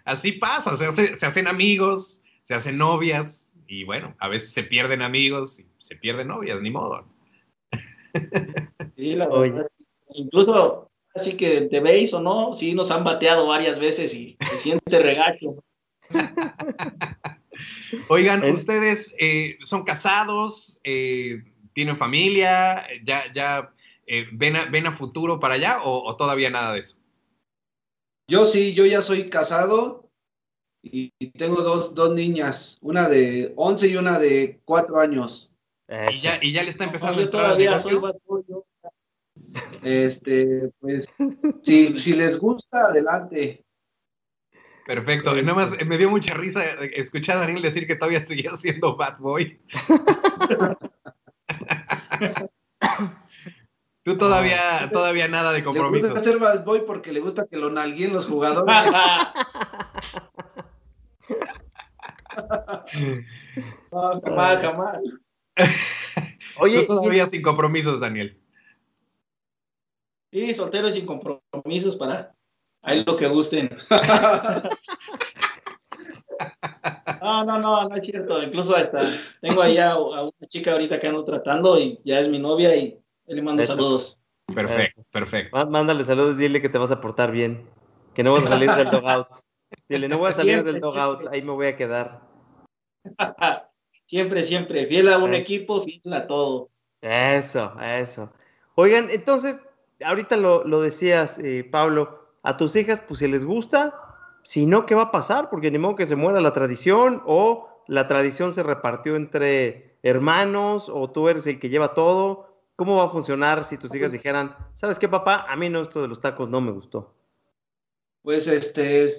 Así pasa, se hacen amigos, se hacen novias, y bueno, a veces se pierden amigos y se pierden novias, ni modo. Sí, la verdad. Incluso, así que te veis o no, sí nos han bateado varias veces y se siente regacho. Oigan, ustedes eh, son casados, eh, tienen familia, ya, ya eh, ven, a, ven a futuro para allá o todavía nada de eso. Yo sí, yo ya soy casado, y tengo dos, dos niñas, una de 11 y una de 4 años. Y ya, y ya le está empezando yo todavía soy Este, pues, si, si les gusta, adelante. Perfecto. Nada más me dio mucha risa escuchar a Daniel decir que todavía seguía siendo Bad Boy. Tú todavía, todavía nada de compromiso. Le gusta ser Bad Boy porque le gusta que lo nalguen los jugadores. no, Oye, todavía sin compromisos, Daniel. Sí, soltero y sin compromisos para ahí lo que gusten. No, no, no, no es cierto. Incluso hasta tengo allá a una chica ahorita que ando tratando y ya es mi novia y le mando saludos. Perfecto, perfecto. Mándale saludos y dile que te vas a portar bien, que no vas a salir del dogout. Dile, no voy a salir del dogout, ahí me voy a quedar. siempre, siempre, fiel a un equipo, fiel a todo. Eso, eso. Oigan, entonces, ahorita lo, decías, eh, Pablo, a tus hijas, pues si les gusta, si no, ¿qué va a pasar? Porque ni modo que se muera la tradición o la tradición se repartió entre hermanos o tú eres el que lleva todo. ¿Cómo va a funcionar si tus hijas dijeran, ¿sabes qué, papá? A mí no, esto de los tacos no me gustó. Pues este,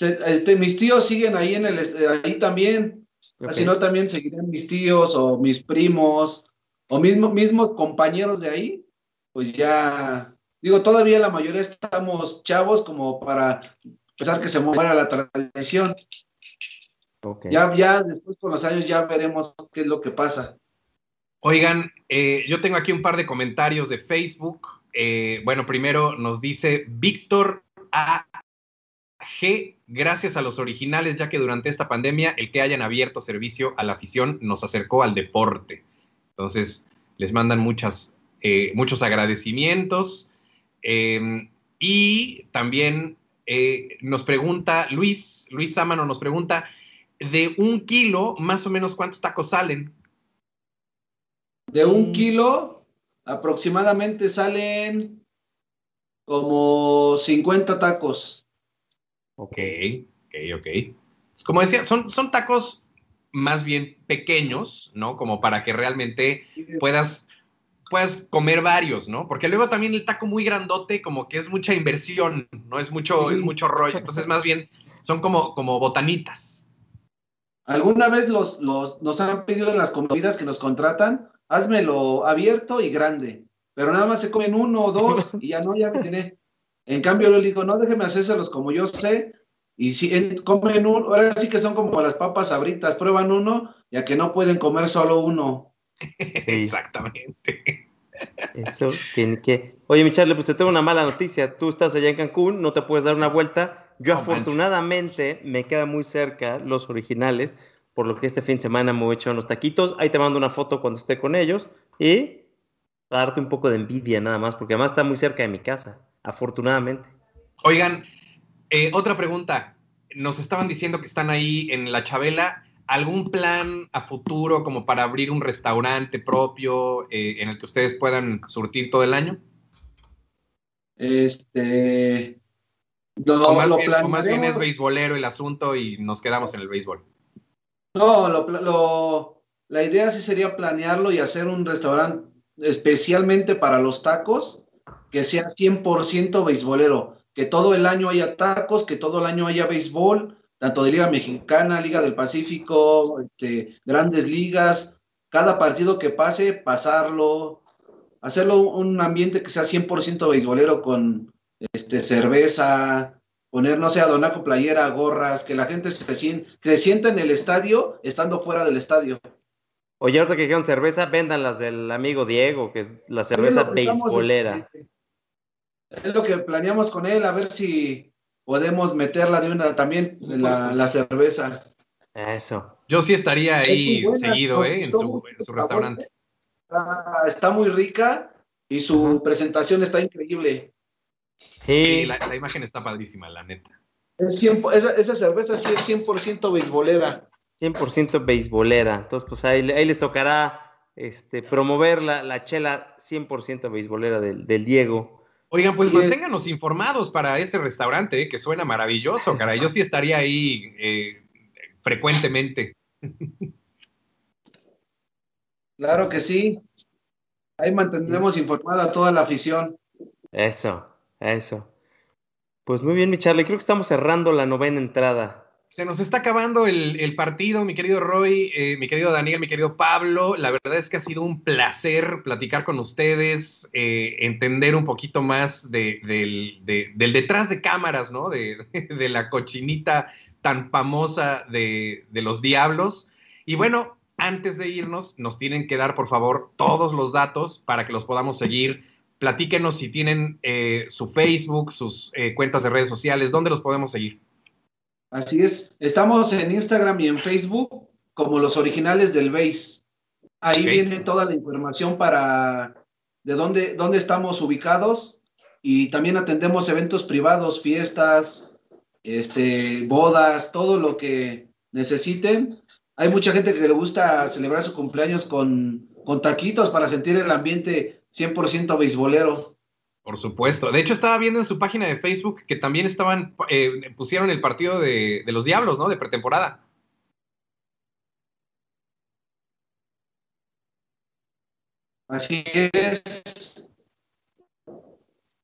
este mis tíos siguen ahí en el, ahí también. Así no, también seguirán mis tíos o mis primos o mismo, mismos compañeros de ahí. Pues ya, digo, todavía la mayoría estamos chavos como para pensar que se muera la tradición. Ya, ya después con los años ya veremos qué es lo que pasa. Oigan, eh, yo tengo aquí un par de comentarios de Facebook. Eh, bueno, primero nos dice Víctor A. G, gracias a los originales, ya que durante esta pandemia el que hayan abierto servicio a la afición nos acercó al deporte. Entonces, les mandan muchas, eh, muchos agradecimientos. Em, y también nos pregunta Luis, Luis Sámano nos pregunta, de un kilo, más o menos, ¿cuántos tacos salen? De un kilo, aproximadamente salen como 50 tacos. Ok, ok, ok. Como decía, son, son tacos más bien pequeños, ¿no? Como para que realmente puedas, puedas comer varios, ¿no? Porque luego también el taco muy grandote, como que es mucha inversión, ¿no? Es mucho, es mucho rollo. Entonces, más bien, son como, como botanitas. Alguna vez los, los, nos han pedido en las comidas que nos contratan, házmelo abierto y grande, pero nada más se comen uno o dos y ya no, ya tiene. En cambio, yo le digo, no, déjeme hacérselos como yo sé, y si comen uno, ahora sí que son como las papas abritas, prueban uno, ya que no pueden comer solo uno. Exactamente. Eso tiene que. Oye, mi Charlie, pues te tengo una mala noticia. Tú estás allá en Cancún, no te puedes dar una vuelta yo afortunadamente me queda muy cerca los originales, por lo que este fin de semana me he hecho unos taquitos. Ahí te mando una foto cuando esté con ellos y darte un poco de envidia nada más, porque además está muy cerca de mi casa, afortunadamente. Oigan, eh, otra pregunta. Nos estaban diciendo que están ahí en La Chabela. ¿Algún plan a futuro como para abrir un restaurante propio eh, en el que ustedes puedan surtir todo el año? Este, o, más bien, es beisbolero el asunto y nos quedamos en el béisbol. No, lo, la idea sí sería planearlo y hacer un restaurante especialmente para los tacos que sea 100% beisbolero, que todo el año haya tacos, que todo el año haya béisbol, tanto de Liga Mexicana, Liga del Pacífico, este, grandes ligas, cada partido que pase, pasarlo, hacerlo un ambiente que sea 100% beisbolero con, este, cerveza, poner, no sé, donaco playera, gorras, que la gente se sienta, que sienta en el estadio estando fuera del estadio. Oye, ahorita que dijeron cerveza, vendan las del amigo Diego, que es la cerveza beisbolera. Es lo que planeamos con él, a ver si podemos meterla de una también, la, cerveza. Eso. Yo sí estaría ahí seguido, ¿eh? En su, restaurante. Está, muy rica y su presentación está increíble. Sí, la, imagen está padrísima, la neta. esa, cerveza sí es 100% beisbolera. 100% beisbolera. Entonces, pues ahí, les tocará este, promover la, chela 100% beisbolera del, Diego. Oigan, pues manténganos informados para ese restaurante, eh, que suena maravilloso, cara. Yo sí estaría ahí eh, frecuentemente. Claro que sí. Ahí mantendremos informada a toda la afición. Eso. Eso. Pues muy bien, mi Charlie. Creo que estamos cerrando la novena entrada. Se nos está acabando el, partido, mi querido Roy, eh, mi querido Daniel, mi querido Pablo. La verdad es que ha sido un placer platicar con ustedes, eh, entender un poquito más del, detrás de cámaras, ¿no? De, la cochinita tan famosa de, los diablos. Y bueno, antes de irnos, nos tienen que dar, por favor, todos los datos para que los podamos seguir Platíquenos si tienen eh, su Facebook, sus cuentas de redes sociales, ¿dónde los podemos seguir? Así es. Estamos en Instagram y en Facebook como los originales del Base. Ahí viene toda la información para de dónde, dónde estamos ubicados y también atendemos eventos privados, fiestas, este, bodas, todo lo que necesiten. Hay mucha gente que le gusta celebrar su cumpleaños con, con taquitos para sentir el ambiente 100% beisbolero. Por supuesto. De hecho, estaba viendo en su página de Facebook que también estaban, eh, pusieron el partido de, de, los Diablos, ¿no? De pretemporada. Así es.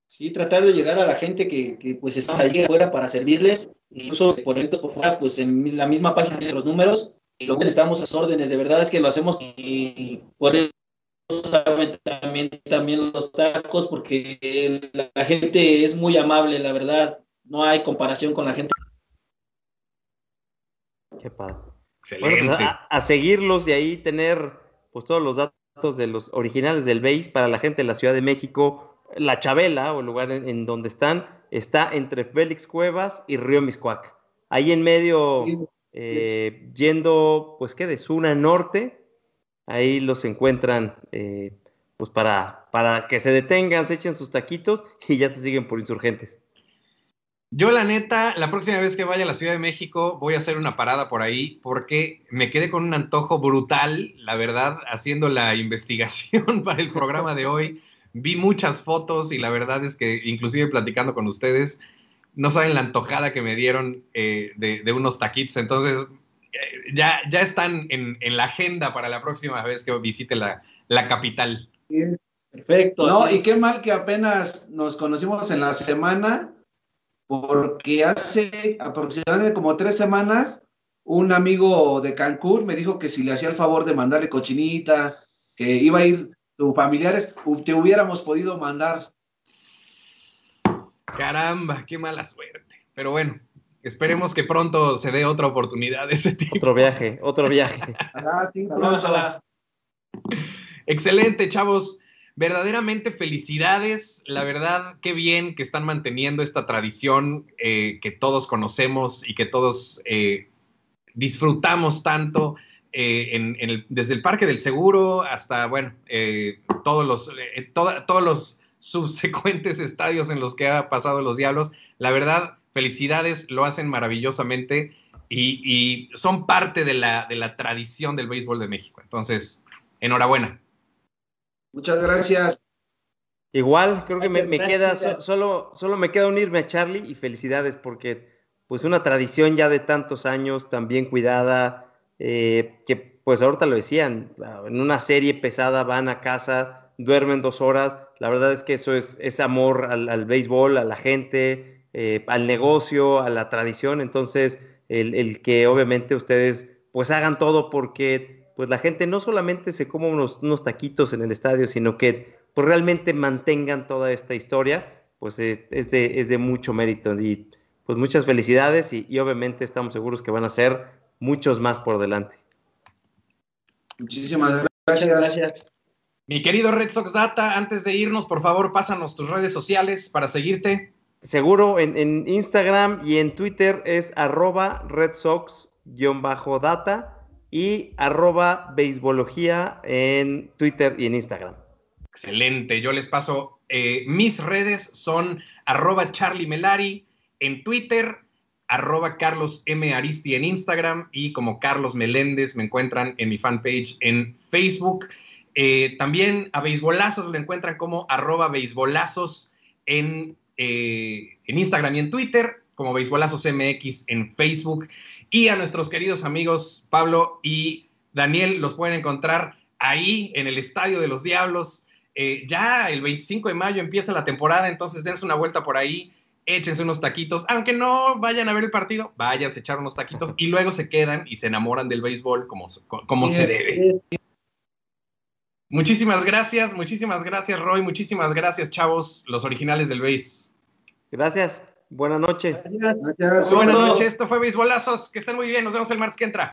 Sí, tratar de llegar a la gente que, que pues está allí afuera para servirles, incluso por dentro por fuera, pues en la misma página de los números, y luego estamos a órdenes, de verdad es que lo hacemos y por eso también, también los tacos, porque la gente es muy amable, la verdad, no hay comparación con la gente. Qué padre. Bueno, pues a, a, seguirlos y ahí tener pues todos los datos de los originales del BASE para la gente de la Ciudad de México. La Chabela, o el lugar en, en donde están, está entre Félix Cuevas y Río Miscuac. Ahí en medio, eh, yendo, pues, ¿qué? De Zuna Norte, ahí los encuentran, eh, pues, para, para que se detengan, se echen sus taquitos y ya se siguen por insurgentes. Yo, la neta, la próxima vez que vaya a la Ciudad de México, voy a hacer una parada por ahí porque me quedé con un antojo brutal, la verdad, haciendo la investigación para el programa de hoy. Vi muchas fotos y la verdad es que, inclusive platicando con ustedes, no saben la antojada que me dieron eh, de, unos taquitos. Entonces, ya, ya están en, en, la agenda para la próxima vez que visite la, la capital. Perfecto. No, y qué mal que apenas nos conocimos en la semana porque hace aproximadamente como tres semanas un amigo de Cancún me dijo que si le hacía el favor de mandarle cochinita, que iba a ir tus familiares, te hubiéramos podido mandar. Caramba, qué mala suerte. Pero bueno, esperemos que pronto se dé otra oportunidad de ese tipo. Otro viaje, otro viaje. Sí. Excelente, chavos verdaderamente felicidades. La verdad, qué bien que están manteniendo esta tradición eh, que todos conocemos y que todos eh, disfrutamos tanto. Eh, en, en el, desde el Parque del Seguro hasta, bueno, eh, todos, los, to todos los subsecuentes estadios en los que ha pasado los Diablos. La verdad, felicidades, lo hacen maravillosamente y, y son parte de la, de la tradición del béisbol de México. Entonces, enhorabuena. Muchas gracias. Igual, creo que me, me queda, so, solo, solo me queda unirme a Charlie y felicidades porque pues una tradición ya de tantos años, tan bien cuidada, eh, que pues ahorita lo decían, en una serie pesada van a casa, duermen dos horas, la verdad es que eso es, es amor al, al, béisbol, a la gente, eh, al negocio, a la tradición, entonces el, el que obviamente ustedes pues hagan todo porque pues la gente no solamente se coma unos, unos taquitos en el estadio, sino que pues realmente mantengan toda esta historia, pues eh, es, de, es de mucho mérito. Y pues muchas felicidades y, y, obviamente estamos seguros que van a ser muchos más por delante. Muchísimas gracias. gracias. Mi querido Red Sox Data, antes de irnos, por favor, pásanos tus redes sociales para seguirte. Seguro en, Instagram y en Twitter es arroba Red Sox-data y arroba beisbología en Twitter y en Instagram. Excelente, yo les paso, eh, mis redes son arroba Charlie Melari en Twitter, arroba Carlos M. Aristi en Instagram y como Carlos Meléndez me encuentran en mi fanpage en Facebook. Eh, también a Beisbolazos lo encuentran como arroba Beisbolazos en, eh, en Instagram y en Twitter, como Beisbolazos MX en Facebook. Y a nuestros queridos amigos Pablo y Daniel los pueden encontrar ahí en el Estadio de los Diablos. Eh, ya el 25 de mayo empieza la temporada, entonces dense una vuelta por ahí, échense unos taquitos, aunque no vayan a ver el partido, vayan a echar unos taquitos y luego se quedan y se enamoran del béisbol como, como se debe. Muchísimas gracias, muchísimas gracias Roy, muchísimas gracias chavos, los originales del béis. Gracias. Buenas noches. Gracias. Buenas noches. Esto fue Beisbolazos. Que estén muy bien. Nos vemos el martes que entra.